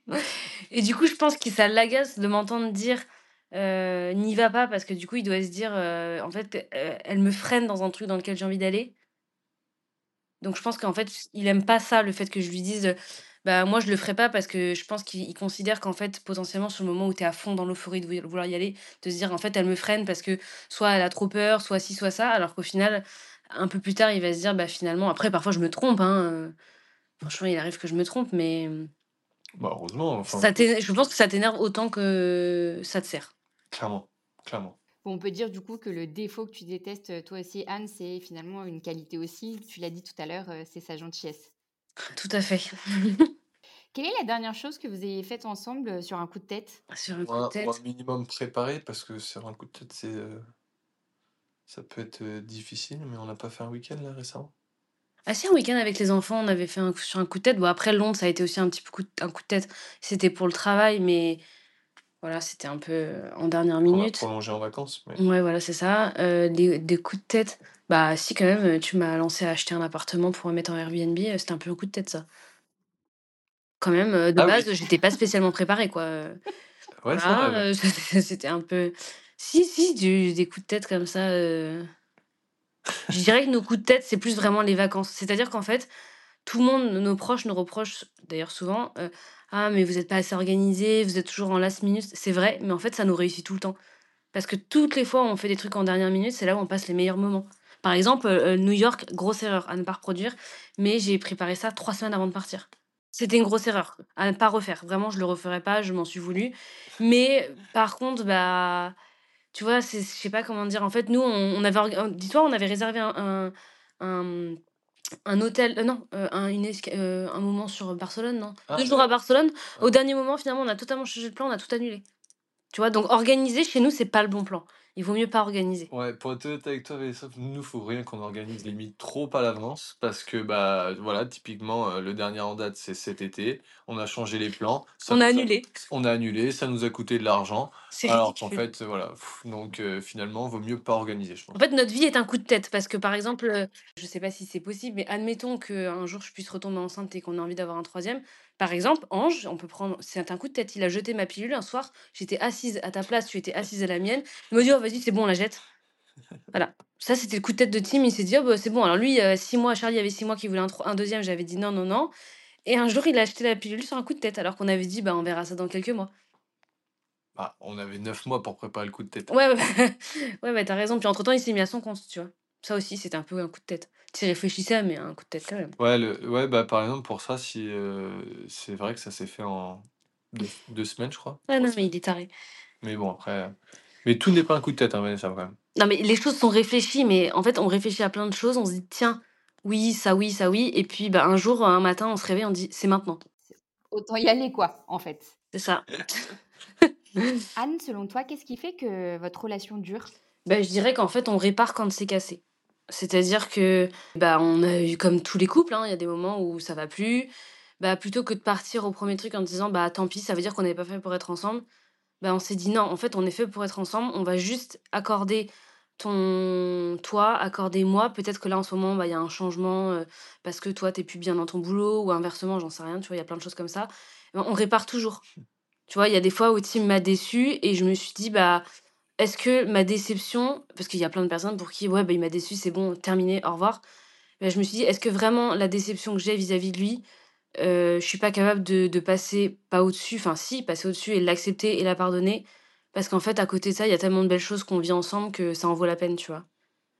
*laughs* et du coup, je pense que ça l'agace de m'entendre dire, heu: «N'y va pas» parce que du coup, il doit se dire, heu: «En fait, heu, elle me freine dans un truc dans lequel j'ai envie d'aller». Donc je pense qu'en fait, il aime pas ça, le fait que je lui dise, «Bah moi, je le ferai pas» parce que je pense qu'il il considère qu'en fait, potentiellement, sur le moment où tu es à fond dans l'euphorie de vouloir y aller, de se dire: «En fait, elle me freine parce que soit elle a trop peur, soit ci, soit ça». Alors qu'au final, un peu plus tard, il va se dire: «Bah finalement» après parfois je me trompe, hein, franchement, il arrive que je me trompe, mais Bah, heureusement, enfin, ça je pense que ça t'énerve autant que ça te sert. clairement, clairement. Bon, on peut dire du coup que le défaut que tu détestes, heu, toi aussi, Anne, c'est finalement une qualité aussi. Tu l'as dit tout à l'heure, heu, c'est sa gentillesse. Tout à fait. *laughs* Quelle est la dernière chose que vous ayez faite ensemble, heu, sur un coup de tête? Sur un Ou coup de un ou un tête. minimum préparé parce que sur un coup de tête, c'est, ça peut être, difficile, mais on n'a pas fait un week-end là récemment? Ah si, un week-end avec les enfants, on avait fait un coup sur un coup de tête. Bon après Londres, ça a été aussi un petit coup un coup de tête. C'était pour le travail, mais voilà, c'était un peu, heu, en dernière a minute. prolongé en vacances, mais Ouais, voilà, c'est ça. Heu, des des coups de tête, bah si quand même, tu m'as lancé à acheter un appartement pour mettre en Airbnb, heu, c'était un peu un coup de tête ça. Quand même, de ah oui! base, j'étais pas spécialement préparée quoi, Ouais, c'est vrai, ouais. voilà, heu, *laughs* c'était un peu si, si, des coups de tête comme ça, je dirais que nos coups de tête, c'est plus vraiment les vacances. C'est-à-dire qu'en fait, tout le monde, nos proches nous reprochent d'ailleurs souvent, heu: «Ah mais vous êtes pas assez organisés, vous êtes toujours en last minute». C'est vrai, mais en fait, ça nous réussit tout le temps. Parce que toutes les fois où on fait des trucs en dernière minute, c'est là où on passe les meilleurs moments. Par exemple, heu heu, New York, grosse erreur à ne pas reproduire, mais j'ai préparé ça 3 semaines avant de partir. C'était une grosse erreur à ne pas refaire. Vraiment, je le referai pas, je m'en suis voulu. Mais par contre, bah, tu vois, je sais pas comment dire. En fait, nous, on on avait heu, dis-toi, on avait réservé un un un, un hôtel heu, non, heu, un une un moment sur Barcelone, non? Ah 2 jours à. Barcelone. Ouais. Au dernier moment, finalement, on a totalement changé de plan, on a tout annulé. Tu vois? Donc organiser chez nous, c'est pas le bon plan. Il vaut mieux pas organiser. Ouais, pour être honnête avec toi, Vanessa, nous, faut rien qu'on organise limite trop à l'avance parce que, bah, voilà, typiquement, euh, le dernier en date, c'est cet été. On a changé les plans. Ça On a annulé. on a annulé, ça nous a coûté de l'argent. C'est Alors qu'en fait, voilà, pff, donc euh, finalement, vaut mieux pas organiser, je En pense. fait, notre vie est un coup de tête parce que, par exemple, euh, je sais pas si c'est possible, mais admettons qu'un jour je puisse retomber enceinte et qu'on a envie d'avoir un troisième. Par exemple, Ange, on peut prendre, c'est un coup de tête. Il a jeté ma pilule un soir. J'étais assise à ta place, tu étais assise à la mienne. Il m'a dit, oh, vas-y, c'est bon, on la jette. *laughs* Voilà. Ça, c'était le coup de tête de Tim. Il s'est dit, oh, bah, c'est bon. Alors lui, euh, six mois, Charlie avait six mois qui voulait un, un deuxième. J'avais dit non, non, non. Et un jour, il a acheté la pilule sur un coup de tête, alors qu'on avait dit, bah, on verra ça dans quelques mois. Ah, on avait neuf mois pour préparer le coup de tête. Ouais, ouais, bah, *laughs* ouais, bah, t'as raison. Puis entre-temps, il s'est mis à son compte, tu vois. Ça aussi, c'était un peu un coup de tête. Tu réfléchissais, mais un coup de tête quand même. Ouais, le, ouais, bah, par exemple, pour ça, si, euh, c'est vrai que ça s'est fait en deux, deux semaines, je crois. Ah non, mais il est taré. Mais bon, après. euh, Mais tout n'est pas un coup de tête, hein, Vanessa, quand même. Non, mais les choses sont réfléchies, mais en fait, on réfléchit à plein de choses. On se dit, tiens, oui, ça, oui, ça, oui. Et puis, bah, un jour, un matin, on se réveille, on dit, c'est maintenant. Autant y aller, quoi, en fait. C'est ça. *laughs* Anne, selon toi, qu'est-ce qui fait que votre relation dure? Bah, je dirais qu'en fait, on répare quand c'est cassé. C'est-à-dire que, bah, on a eu, comme tous les couples, hein, il y a des moments où ça va plus. Bah, plutôt que de partir au premier truc en disant, bah, tant pis, ça veut dire qu'on n'est pas fait pour être ensemble. Bah, on s'est dit, non, en fait, on est fait pour être ensemble. On va juste accorder ton toi, accorder moi. Peut-être que là, en ce moment, bah, il y a un changement euh, parce que toi, t'es plus bien dans ton boulot ou inversement, j'en sais rien. Tu vois, il y a plein de choses comme ça. On répare toujours. Tu vois, il y a des fois où Tim m'a déçu et je me suis dit, bah, est-ce que ma déception, parce qu'il y a plein de personnes pour qui, ouais, bah, il m'a déçu, c'est bon, terminé, au revoir. Ben, je me suis dit, est-ce que vraiment la déception que j'ai vis-à-vis de lui, euh, je suis pas capable de, de passer, pas au-dessus, enfin si, passer au-dessus et l'accepter et la pardonner? Parce qu'en fait, à côté de ça, il y a tellement de belles choses qu'on vit ensemble que ça en vaut la peine, tu vois.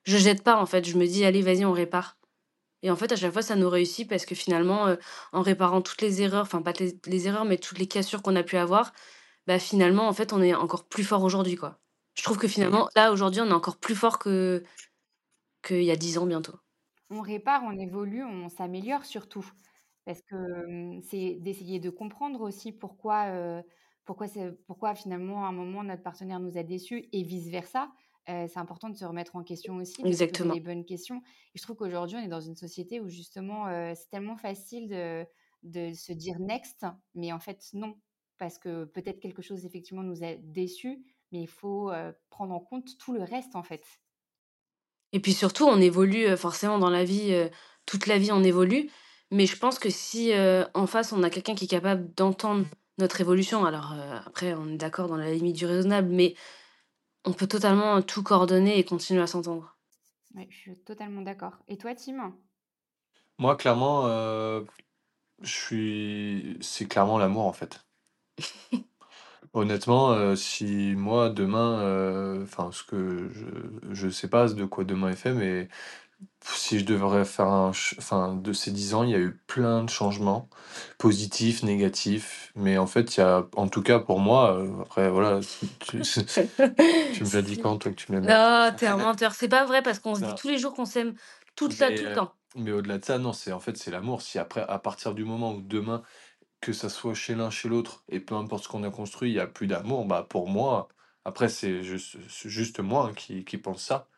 Je jette pas, en fait, je me dis, allez, vas-y, on répare. Et en fait, à chaque fois, ça nous réussit parce que finalement, euh, en réparant toutes les erreurs, enfin pas les, les erreurs, mais toutes les cassures qu'on a pu avoir, bah finalement, en fait, on est encore plus fort aujourd'hui, quoi. Je trouve que finalement, là, aujourd'hui, on est encore plus fort que qu'il y a 10 ans bientôt. On répare, on évolue, on s'améliore surtout. Parce que hum, c'est d'essayer de comprendre aussi pourquoi, euh, pourquoi, pourquoi finalement à un moment notre partenaire nous a déçus et vice-versa. Euh, c'est important de se remettre en question aussi, de se poser Exactement. les bonnes questions. Et je trouve qu'aujourd'hui, on est dans une société où justement, euh, c'est tellement facile de, de se dire next, mais en fait, non. Parce que peut-être quelque chose, effectivement, nous a déçus, mais il faut euh, prendre en compte tout le reste, en fait. Et puis surtout, on évolue forcément dans la vie, euh, toute la vie, on évolue. Mais je pense que si euh, en face, on a quelqu'un qui est capable d'entendre notre évolution, alors euh, après, on est d'accord dans la limite du raisonnable, mais on peut totalement tout coordonner et continuer à s'entendre. Ouais, je suis totalement d'accord. Et toi, Tim? Moi, clairement, euh, je suis. C'est clairement l'amour, en fait. *laughs* Honnêtement, euh, si moi, demain, euh, enfin, ce que je, je sais pas de quoi demain est fait, mais si je devrais faire un. ch- Enfin, de ces 10 ans, il y a eu plein de changements, positifs, négatifs, mais en fait, il y a, en tout cas pour moi, euh, après, voilà, tu, tu *laughs* me l'as dit Si. quand, toi, que tu m'aimais. Non, t'es un menteur. C'est pas vrai parce qu'on se dit Non. tous les jours qu'on s'aime toute la, Mais, tout le temps. mais au-delà de ça, non, c'est en fait c'est l'amour. Si après, à partir du moment où demain, que ça soit chez l'un, chez l'autre, et peu importe ce qu'on a construit, il n'y a plus d'amour, bah pour moi, après c'est juste, juste moi qui, qui pense ça,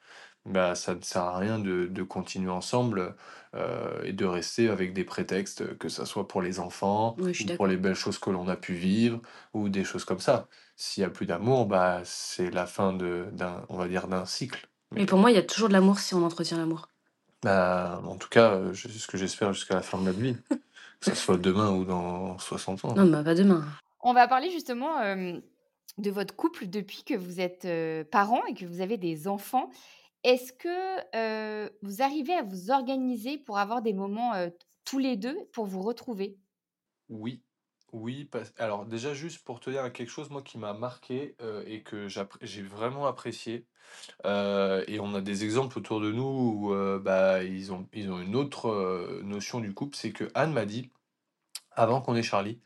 bah ça ne sert à rien de, de continuer ensemble euh, et de rester avec des prétextes, que ça soit pour les enfants, Oui, ou pour les belles choses que l'on a pu vivre, ou des choses comme ça. S'il n'y a plus d'amour, bah c'est la fin d'un, on va dire, d'un cycle. Mais pour moi, il y a toujours de l'amour si on entretient l'amour. Bah, en tout cas, c'est ce que j'espère jusqu'à la fin de notre vie. *laughs* Que ça soit demain ou dans 60 ans. Non, bah pas demain. On va parler justement euh, de votre couple depuis que vous êtes euh, parents et que vous avez des enfants. Est-ce que euh, vous arrivez à vous organiser pour avoir des moments euh, tous les deux pour vous retrouver? Oui, oui. parce- Alors déjà, juste pour te dire quelque chose, moi qui m'a marqué euh, et que j'ai vraiment apprécié, euh, et on a des exemples autour de nous où euh, bah, ils ont, ils ont une autre notion du couple, c'est que Anne m'a dit, avant qu'on ait Charlie,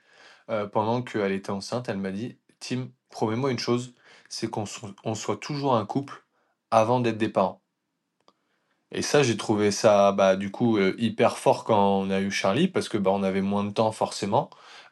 pendant qu'elle était enceinte, elle m'a dit, Tim, promets-moi une chose, c'est qu'on so- on soit toujours un couple avant d'être des parents. Et ça, j'ai trouvé ça, bah, du coup, hyper fort quand on a eu Charlie parce que, bah, on avait moins de temps forcément.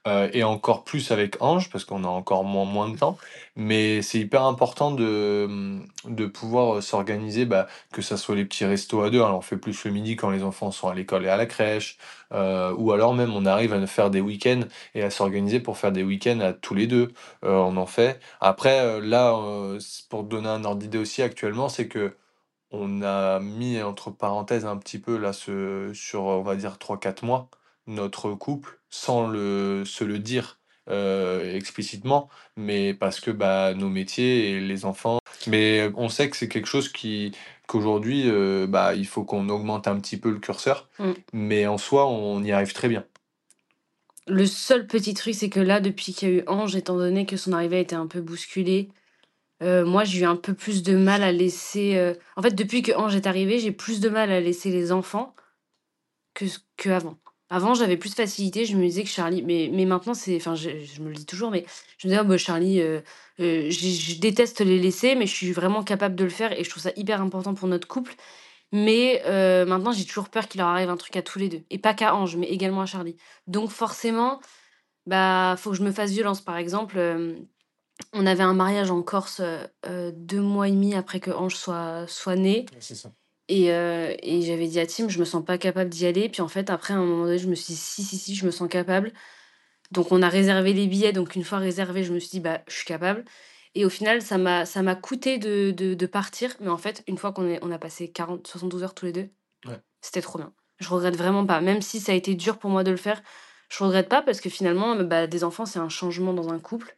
Euh, et encore plus avec Ange, parce qu'on a encore moins, moins de temps. Mais c'est hyper important de, mmh, de pouvoir euh, s'organiser, bah, que ça soit les petits restos à deux. Alors on fait plus le midi quand les enfants sont à l'école et à la crèche, euh, ou alors même on arrive à faire des week-ends et à s'organiser pour faire des week-ends à tous les deux. on en fait. Après, là, pour donner un ordre d'idée aussi actuellement, c'est que on a mis entre parenthèses un petit peu là ce, sur, on va dire, 3-4 mois notre couple sans le, se le dire euh, explicitement, mais parce que bah, nos métiers et les enfants. Mais on sait que c'est quelque chose qui qu'aujourd'hui, euh, bah, il faut qu'on augmente un petit peu le curseur, mm. mais en soi, on y arrive très bien. Le seul petit truc, c'est que là, depuis qu'il y a eu Ange, étant donné que son arrivée a été un peu bousculée, euh, moi, j'ai eu un peu plus de mal à laisser. En fait, depuis que Ange est arrivé, j'ai plus de mal à laisser les enfants que qu'avant. Avant, j'avais plus de facilité, je me disais que Charlie mais mais maintenant c'est enfin je me le dis toujours, mais je me disais: «Oh bah, Charlie, euh, euh, je déteste les laisser, mais je suis vraiment capable de le faire et je trouve ça hyper important pour notre couple». Mais maintenant j'ai toujours peur qu'il leur arrive un truc à tous les 2 et pas qu'à Ange, mais également à Charlie. Donc forcément, bah, faut que je me fasse violence. Par exemple, on avait un mariage en Corse, heu 2 mois et demi après que Ange soit soit né. c'est ça. Et, euh, et j'avais dit à Tim, je me sens pas capable d'y aller. Puis en fait, après, à un moment donné, je me suis dit, si, si, si, je me sens capable. Donc on a réservé les billets. Donc une fois réservé, je me suis dit, bah, je suis capable. Et au final, ça m'a, ça m'a coûté de, de, de partir. Mais en fait, une fois qu'on est, on a passé 40, 72 heures tous les deux, c'était trop bien. Je regrette vraiment pas. Même si ça a été dur pour moi de le faire, je regrette pas parce que finalement, bah, des enfants, c'est un changement dans un couple.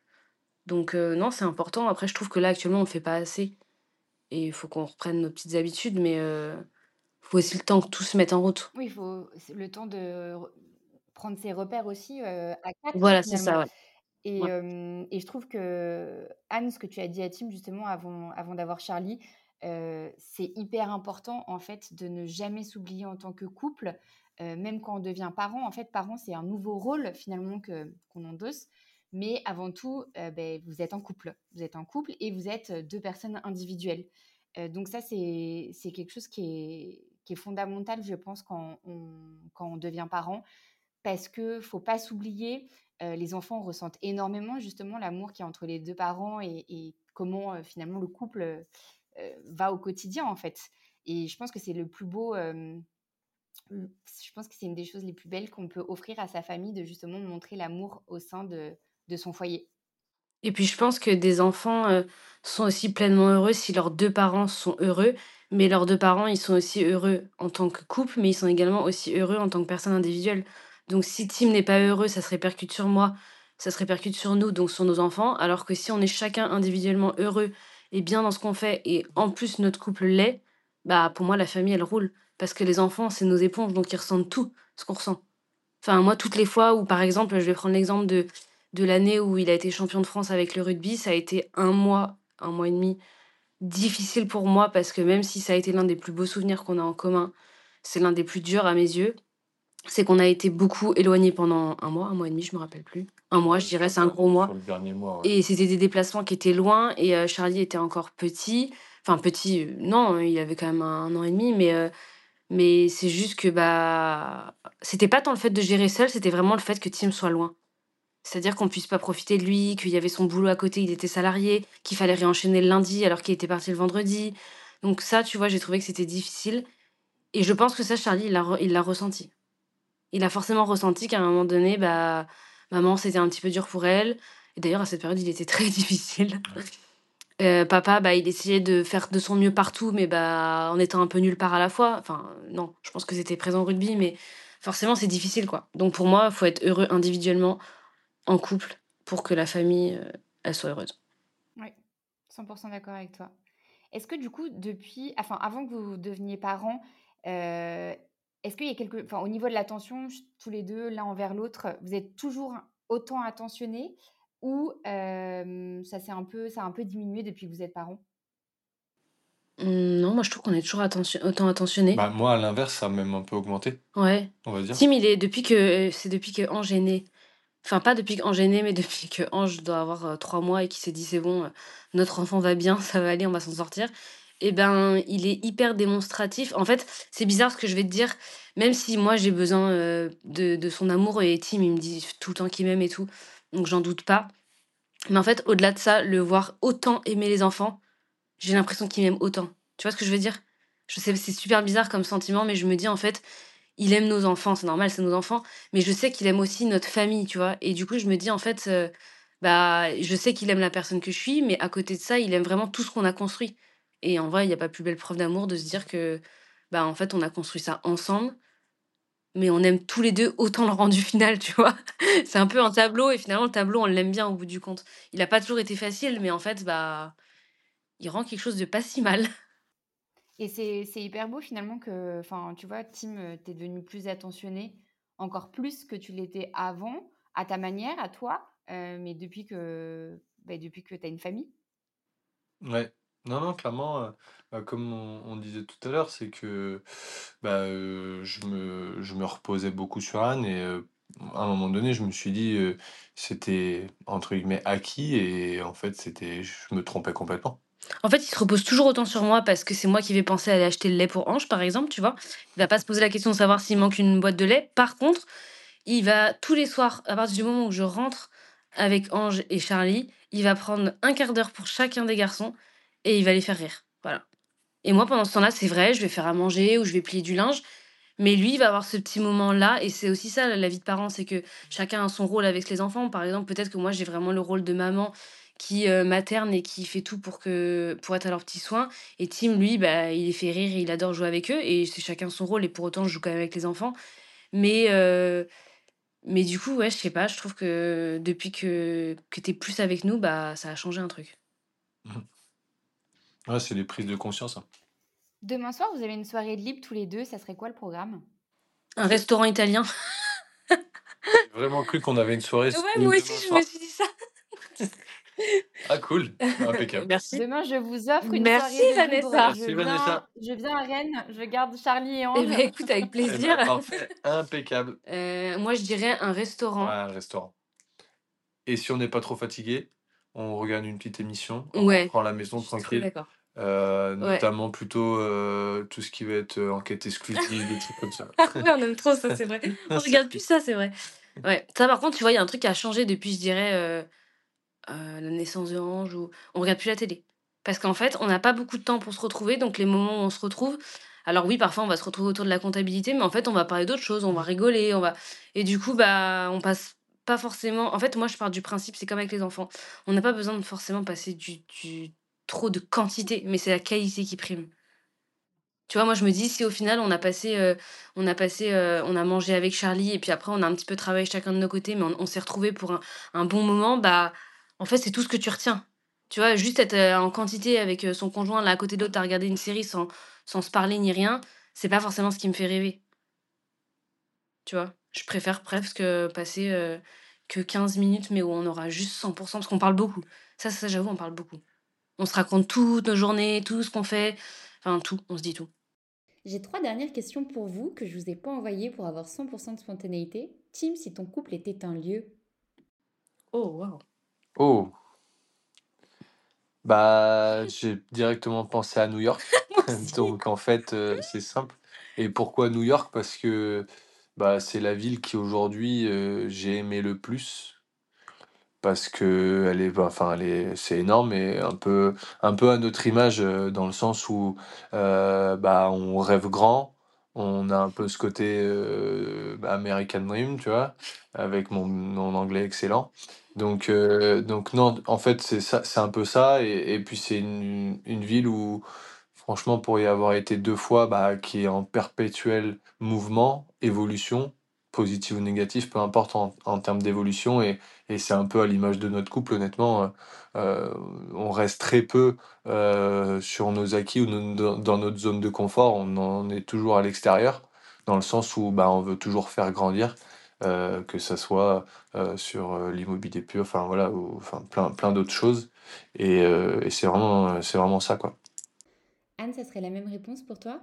Donc euh, non, c'est important. Après, je trouve que là, actuellement, on le fait pas assez et il faut qu'on reprenne nos petites habitudes, mais il faut aussi le temps que tout se mette en route. Oui, il faut le temps de prendre ses repères aussi à quatre. Voilà, c'est ça, ouais. Et, et, je trouve que, Anne, ce que tu as dit à Tim justement avant, avant d'avoir Charlie, c'est hyper important en fait de ne jamais s'oublier en tant que couple, même quand on devient parent. En fait, parent, c'est un nouveau rôle finalement que, qu'on endosse. Mais avant tout, ben, vous êtes en couple. Vous êtes en couple et vous êtes deux personnes individuelles. donc ça, c'est quelque chose qui est, fondamental, je pense, quand on, devient parent. Parce que faut pas s'oublier, les enfants ressentent énormément justement l'amour qui est entre les deux parents et comment finalement le couple va au quotidien en fait. Et je pense que c'est le plus beau je pense que c'est une des choses les plus belles qu'on peut offrir à sa famille de justement montrer l'amour au sein de, de son foyer. Et puis je pense que des enfants euh, sont aussi pleinement heureux si leurs deux parents sont heureux, mais leurs deux parents, ils sont aussi heureux en tant que couple, mais ils sont également aussi heureux en tant que personne individuelle. Donc si Tim n'est pas heureux, ça se répercute sur moi, ça se répercute sur nous, donc sur nos enfants, alors que si on est chacun individuellement heureux et bien dans ce qu'on fait, et en plus notre couple l'est, bah pour moi la famille elle roule. Parce que les enfants, c'est nos éponges, donc ils ressentent tout ce qu'on ressent. Enfin, moi, toutes les fois où, par exemple, je vais prendre l'exemple de de l'année où il a été champion de France avec le rugby, ça a été un mois, un mois et demi difficile pour moi parce que même si ça a été l'un des plus beaux souvenirs qu'on a en commun, c'est l'un des plus durs à mes yeux. C'est qu'on a été beaucoup éloignés pendant un mois, un mois et demi, je me rappelle plus. Un mois, je dirais, c'est un gros mois. Et c'était des déplacements qui étaient loin et euh, Charlie était encore petit. Enfin, petit, euh, non, il avait quand même un, an et demi, mais, euh, mais c'est juste que bah, c'était pas tant le fait de gérer seul, c'était vraiment le fait que Tim soit loin. C'est-à-dire qu'on puisse pas profiter de lui, qu'il y avait son boulot à côté, il était salarié, qu'il fallait réenchaîner le lundi alors qu'il était parti le vendredi. Donc ça, tu vois, j'ai trouvé que c'était difficile. Et je pense que ça, Charlie, il l'a ressenti. Il a forcément ressenti qu'à un moment donné, bah, maman, c'était un petit peu dur pour elle. Et d'ailleurs, à cette période, il était *laughs* très difficile. Euh, papa, bah, il essayait de faire de son mieux partout, mais bah, en étant un peu nulle part à la fois. Enfin, non, je pense que c'était présent au rugby, mais forcément, c'est difficile, quoi. Donc pour moi, il faut être heureux individuellement, en couple pour que la famille, euh, elle soit heureuse. Oui, 100% d'accord avec toi. Est-ce que du coup, depuis, enfin, avant que vous deveniez parents, euh, est-ce qu'il y a quelque, enfin, au niveau de l'attention, tous les deux, l'un envers l'autre, vous êtes toujours autant attentionnés ou euh, ça s'est un peu, ça a un peu diminué depuis que vous êtes parents? Mmh, Non, moi je trouve qu'on est toujours attention, autant attentionnés. Bah, moi, à l'inverse, ça a même un peu augmenté. Ouais. On va dire. Tim, il est depuis que c'est depuis que Ange est né. Enfin, pas depuis qu'Ange est né, mais *laughs* depuis que Ange doit avoir trois mois et qu'il s'est dit c'est bon, notre enfant va bien, *laughs* ça va aller, on va s'en sortir. eh ben, il est hyper démonstratif. En fait, c'est bizarre ce que je vais te dire, même si moi j'ai besoin euh, de, de son amour et Tim, il me dit tout le temps qu'il m'aime et tout, donc j'en doute pas. Mais en fait, au-delà de ça, le voir autant aimer les enfants, j'ai l'impression qu'il m'aime autant. Tu vois ce que je veux dire? Je sais, c'est super bizarre comme sentiment, mais je me dis en fait, il aime nos enfants, c'est normal, c'est nos enfants, mais je sais qu'il aime aussi notre famille, tu vois. Et du coup, je me dis en fait, euh, bah, je sais qu'il aime la personne que je suis, mais à côté de ça, il aime vraiment tout ce qu'on a construit. Et en vrai, il n'y a pas plus belle preuve d'amour de se dire que, bah, en fait, on a construit ça ensemble, mais on aime tous les deux autant le rendu *laughs* final, tu vois. c'est un peu un tableau, et finalement, le tableau, on l'aime bien au bout du compte. Il n'a pas toujours été facile, mais en fait, bah, il rend quelque chose de pas si mal. Et c'est hyper beau finalement que, enfin, tu vois, Tim, euh, t'es devenu plus attentionné, encore plus que tu l'étais avant, à ta manière, à toi, euh, mais depuis que, bah, depuis que tu as une famille. Ouais. Non, non, clairement, euh, comme on, disait tout à l'heure, c'est que bah, je me, je me reposais beaucoup sur Anne et à un moment donné, je me suis dit c'était entre guillemets acquis et en fait, c'était, je me trompais complètement. En fait, il se repose toujours autant sur moi parce que c'est moi qui vais penser à aller acheter le lait pour Ange, par exemple, tu vois. Il va pas se poser la question de savoir s'il manque une boîte de lait. Par contre, il va tous les soirs, à partir du moment où je rentre avec Ange et Charlie, il va prendre un quart d'heure pour chacun des garçons et il va les faire rire. Voilà. Et moi, pendant ce temps-là, c'est vrai, je vais faire à manger ou je vais plier du linge. Mais lui, il va avoir ce petit moment-là, et c'est aussi ça la vie de parent, c'est que chacun a son rôle avec les enfants. Par exemple, peut-être que moi, j'ai vraiment le rôle de maman qui euh, materne et qui fait tout pour que pour être à leurs petits soins. Et Tim, lui, bah, il les fait rire et il adore jouer avec eux. Et c'est chacun son rôle. Et pour autant, je joue quand même avec les enfants. Mais, euh, mais du coup, ouais, je sais pas, je trouve que depuis que, que tu es plus avec nous, bah, ça a changé un truc. Mhm. Ouais, c'est les prises de conscience. hein. Demain soir, vous avez une soirée libre tous les deux, ça serait quoi le programme? Un restaurant italien. J'ai vraiment cru qu'on avait une soirée Ouais, moi aussi, je soir. me suis dit ça. *laughs* *laughs* Ah, cool. Impeccable. Merci. Demain, je vous offre une Merci, soirée Vanessa. Merci, Je viens, Vanessa. je viens à Rennes, je garde Charlie et Eh Ange. ben, écoute, avec *laughs* Eh plaisir. ben, parfait. Impeccable. Euh, moi, je dirais un Ouais, restaurant. un restaurant. Et si on n'est pas trop fatigué, on regarde une petite émission, on Ouais, prend la maison je tranquille. d'accord. Euh, Ouais. notamment plutôt euh, tout ce qui va être euh, enquête exclusive, des trucs comme ça. *laughs* ouais, on aime trop ça, c'est vrai. On regarde plus ça, c'est vrai. Ouais, ça par contre, tu vois, il y a un truc qui a changé depuis, je dirais, euh, la naissance de Ange, ou on regarde plus la télé. Parce qu'en fait, on n'a pas beaucoup de temps pour se retrouver, donc les moments où on se retrouve, alors oui, parfois on va se retrouver autour de la comptabilité, mais en fait, on va parler d'autres choses, on va rigoler, on va... Et du coup, bah, on passe pas forcément... En fait, moi, je pars du principe, c'est comme avec les enfants, on n'a pas besoin de forcément passer du, du trop de quantité, mais c'est la qualité qui prime. Tu vois, moi, je me dis, si au final, on a passé, euh, on a passé, euh, on a mangé avec Charlie, et puis après, on a un petit peu travaillé chacun de nos côtés, mais on, on s'est retrouvés pour un, un bon moment, bah, en fait, c'est tout ce que tu retiens. Tu vois, juste être euh, en quantité avec euh, son conjoint, là, à côté de l'autre, à regarder une série sans, sans se parler ni rien, c'est pas forcément ce qui me fait rêver. Tu vois, je préfère presque passer euh, que 15 minutes, mais où on aura juste 100%, parce qu'on parle beaucoup. Ça, ça, j'avoue, on parle beaucoup. On se raconte toutes nos journées, tout ce qu'on fait, enfin, tout, on se dit tout. J'ai trois dernières questions pour vous que je vous ai pas envoyées pour avoir 100% de spontanéité. Tim, si ton couple était un lieu, Oh, waouh. Oh, bah, j'ai directement pensé à New York. *laughs* *laughs* Donc, en fait, euh, c'est simple. Et pourquoi New York? Parce que bah, c'est la ville qui aujourd'hui euh, j'ai aimé le plus. Parce que elle est, bah, enfin, elle est, c'est énorme et un peu, un peu à notre image euh, dans le sens où bah, on rêve grand. On a un peu ce côté bah, American Dream, tu vois, avec mon, mon anglais excellent. Donc, euh, donc non, en fait, c'est ça, un peu ça. Et, puis, c'est une, ville où, franchement, pour y avoir été deux fois, bah, qui est en perpétuel mouvement, évolution, positive ou négative, peu importe en, en termes d'évolution. Et, et c'est un peu à l'image de notre couple, honnêtement. euh, euh, on reste très peu sur nos acquis ou dans notre zone de confort. On en est toujours à l'extérieur, dans le sens où bah, on veut toujours faire grandir, euh, que ça soit euh, sur euh, l'immobilier pur, enfin voilà, ou, enfin plein, plein d'autres choses. Et, euh, et c'est vraiment, c'est vraiment ça, quoi. Anne, ça serait la même réponse pour toi?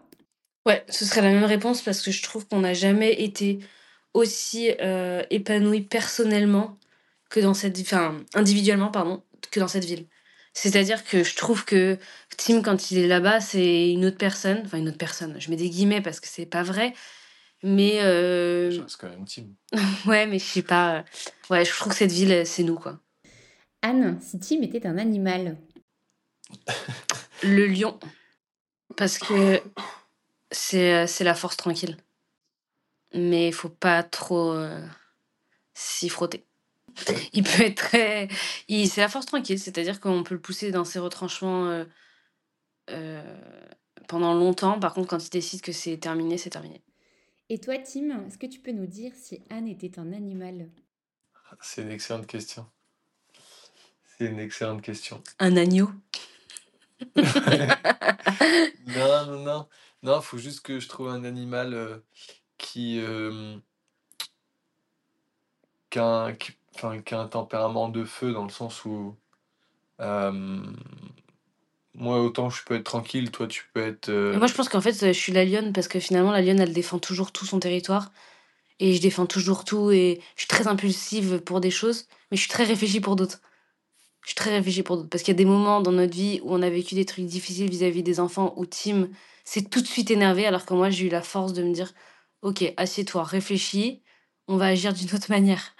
Ouais, ce serait la même réponse parce que je trouve qu'on n'a jamais été aussi euh, épanoui personnellement que dans cette, enfin individuellement pardon, que dans cette ville. C'est-à-dire que je trouve que Tim, quand il est là-bas, c'est une autre personne. Enfin, une autre personne. Je mets des guillemets parce que c'est pas vrai. Mais. Euh... C'est quand même Tim. *laughs* ouais, mais je sais pas. Ouais, je trouve que cette ville, c'est nous, quoi. Anne, si Tim était un animal Le lion. Parce que c'est la force tranquille. Mais il faut pas trop euh, s'y frotter. *laughs* il peut être très. C'est la force tranquille, c'est-à-dire qu'on peut le pousser dans ses retranchements euh, euh, pendant longtemps. Par contre, quand il décide que c'est terminé, c'est terminé. Et toi, Tim, est-ce que tu peux nous dire si Anne était un animal? C'est une excellente question. C'est une excellente question. Un agneau? *laughs* Non, non, non. Non, il faut juste que je trouve un animal euh, qui, qu'un, qui a un tempérament de feu dans le sens où moi autant je peux être tranquille, toi tu peux être. Moi je pense qu'en fait je suis la lionne parce que finalement la lionne elle défend toujours tout son territoire et je défends toujours tout et je suis très impulsive pour des choses mais je suis très réfléchie pour d'autres. Je suis très réfléchie pour d'autres parce qu'il y a des moments dans notre vie où on a vécu des trucs difficiles vis-à-vis des enfants où Tim s'est tout de suite énervé alors que moi j'ai eu la force de me dire ok assieds-toi réfléchis on va agir d'une autre *laughs* manière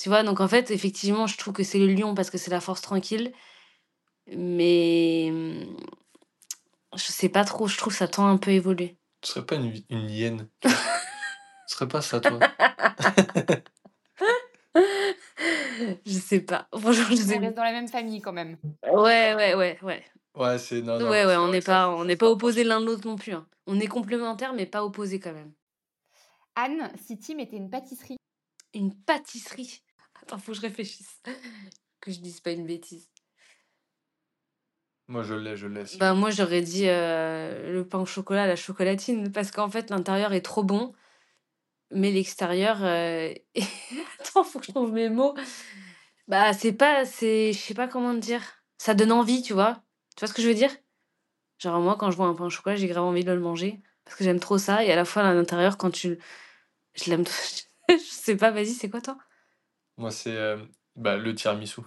tu vois, donc en fait, effectivement, je trouve que c'est le lion parce que c'est la force tranquille. Mais je sais pas trop, je trouve que ça tend un peu évoluer. Tu serais pas une, une hyène *laughs* Ce serait pas ça, toi *laughs* Je sais pas. Franchement, je sais On reste dans la même famille quand même. Ouais, ouais, ouais, ouais. Ouais, c'est non, Ouais, ouais, on n'est pas, on n'est pas opposés l'un de l'autre non plus. hein. On est complémentaires, mais pas opposés quand même. Anne, si Tim était une pâtisserie, Une pâtisserie? Attends, faut que je réfléchisse. *laughs* Que je dise pas une bêtise. Moi, je l'ai, je l'ai. Bah, moi, j'aurais dit euh, le pain au chocolat, la chocolatine, parce qu'en fait, l'intérieur est trop bon, mais l'extérieur. euh, *laughs* Attends, faut que je trouve mes mots. Bah, c'est pas. c'est Je sais pas comment te dire. Ça donne envie, tu vois. Tu vois ce que je veux dire? Genre, moi, quand je vois un pain au chocolat, j'ai grave envie de le manger, parce que j'aime trop ça, et à la fois, à l'intérieur, quand tu. Je l'aime. *laughs* je sais pas, vas-y, c'est quoi toi? Moi, c'est euh, bah, le tiramisu.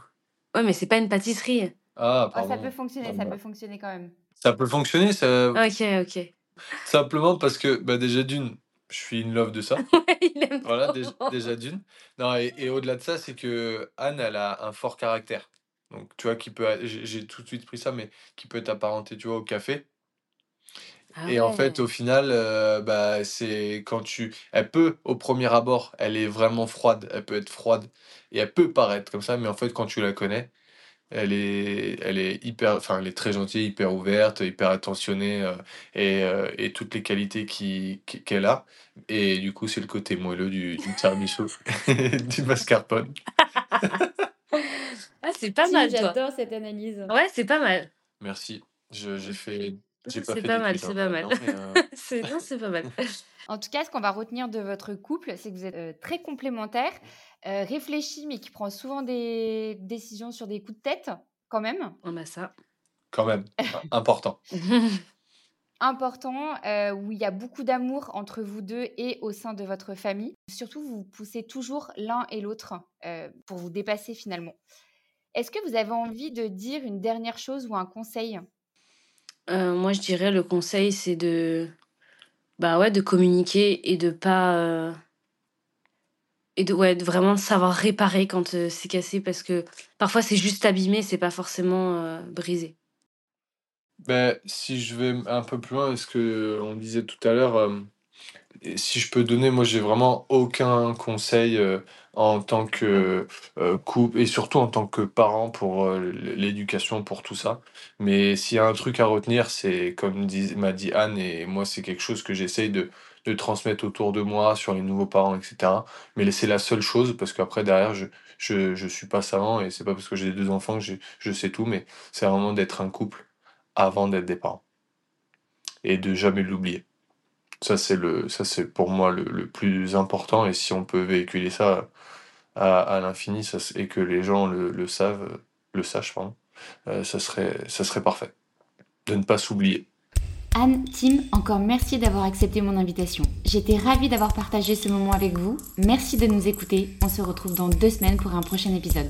Ouais, mais c'est pas une pâtisserie. Ah, Oh, pardon. ça peut fonctionner, Ah, ça bah. peut fonctionner quand même. Ça peut fonctionner, ça... Ok, ok. simplement parce que, bah, déjà d'une, je suis une love de ça. *laughs* Il aime Voilà, déjà, déjà d'une. Non, et, et au-delà de ça, c'est que Anne, elle a un fort caractère. Donc, tu vois, qui peut, j'ai tout de suite pris ça, mais qui peut être apparenté, tu vois, au café. Ah Et en fait, au final, euh, bah, c'est quand tu... Elle peut, au premier abord, elle est vraiment froide, elle peut être froide, et elle peut paraître comme ça, mais en fait, quand tu la connais, elle est, elle est hyper, enfin, elle est très gentille, hyper ouverte, hyper attentionnée, euh, et, euh, et toutes les qualités qui, qui- qu'elle a. Et du coup, c'est le côté moelleux du, du tiramisu, *laughs* du mascarpone. Ah, c'est pas Si, mal, toi. J'adore cette analyse. Ouais, c'est pas mal. Merci. Je- J'ai fait... Pas C'est pas mal, d'études, c'est hein, pas mal. euh, *laughs* Non, c'est pas mal. *laughs* En tout cas, ce qu'on va retenir de votre couple, c'est que vous êtes euh, très complémentaires, euh, réfléchis, mais qui prend souvent des décisions sur des coups de tête, quand même. On a ça. quand même, *laughs* important. Important, euh, où il y a beaucoup d'amour entre vous deux et au sein de votre famille. Surtout, vous vous poussez toujours l'un et l'autre euh, pour vous dépasser finalement. Est-ce que vous avez envie de dire une dernière chose ou un conseil? Euh, moi, je dirais le conseil, c'est de, bah ouais, de communiquer et de pas, euh, et de, ouais, de vraiment savoir réparer quand euh, c'est cassé parce que parfois c'est juste abîmé, c'est pas forcément brisé. Ben, si je vais un peu plus loin, ce que on disait tout à l'heure, si je peux donner, moi j'ai vraiment aucun conseil euh, en tant que euh, couple et surtout en tant que parent pour euh, l'éducation, pour tout ça. Mais s'il y a un truc à retenir, c'est comme m'a dit Anne, et moi c'est quelque chose que j'essaye de, transmettre autour de moi sur les nouveaux parents, etc. Mais c'est la seule chose parce qu'après derrière, je, je, je suis pas savant et c'est pas parce que j'ai deux enfants que je sais tout, mais c'est vraiment d'être un couple avant d'être des parents et de jamais l'oublier. Ça, c'est le, ça, c'est pour moi le, le plus important. Et si on peut véhiculer ça à, à l'infini, et que les gens le, le savent, le sachent, euh, ça serait, ça serait parfait. De ne pas s'oublier. Anne, Tim, encore merci d'avoir accepté mon invitation. J'étais ravie d'avoir partagé ce moment avec vous. Merci de nous écouter. On se retrouve dans deux semaines pour un prochain épisode.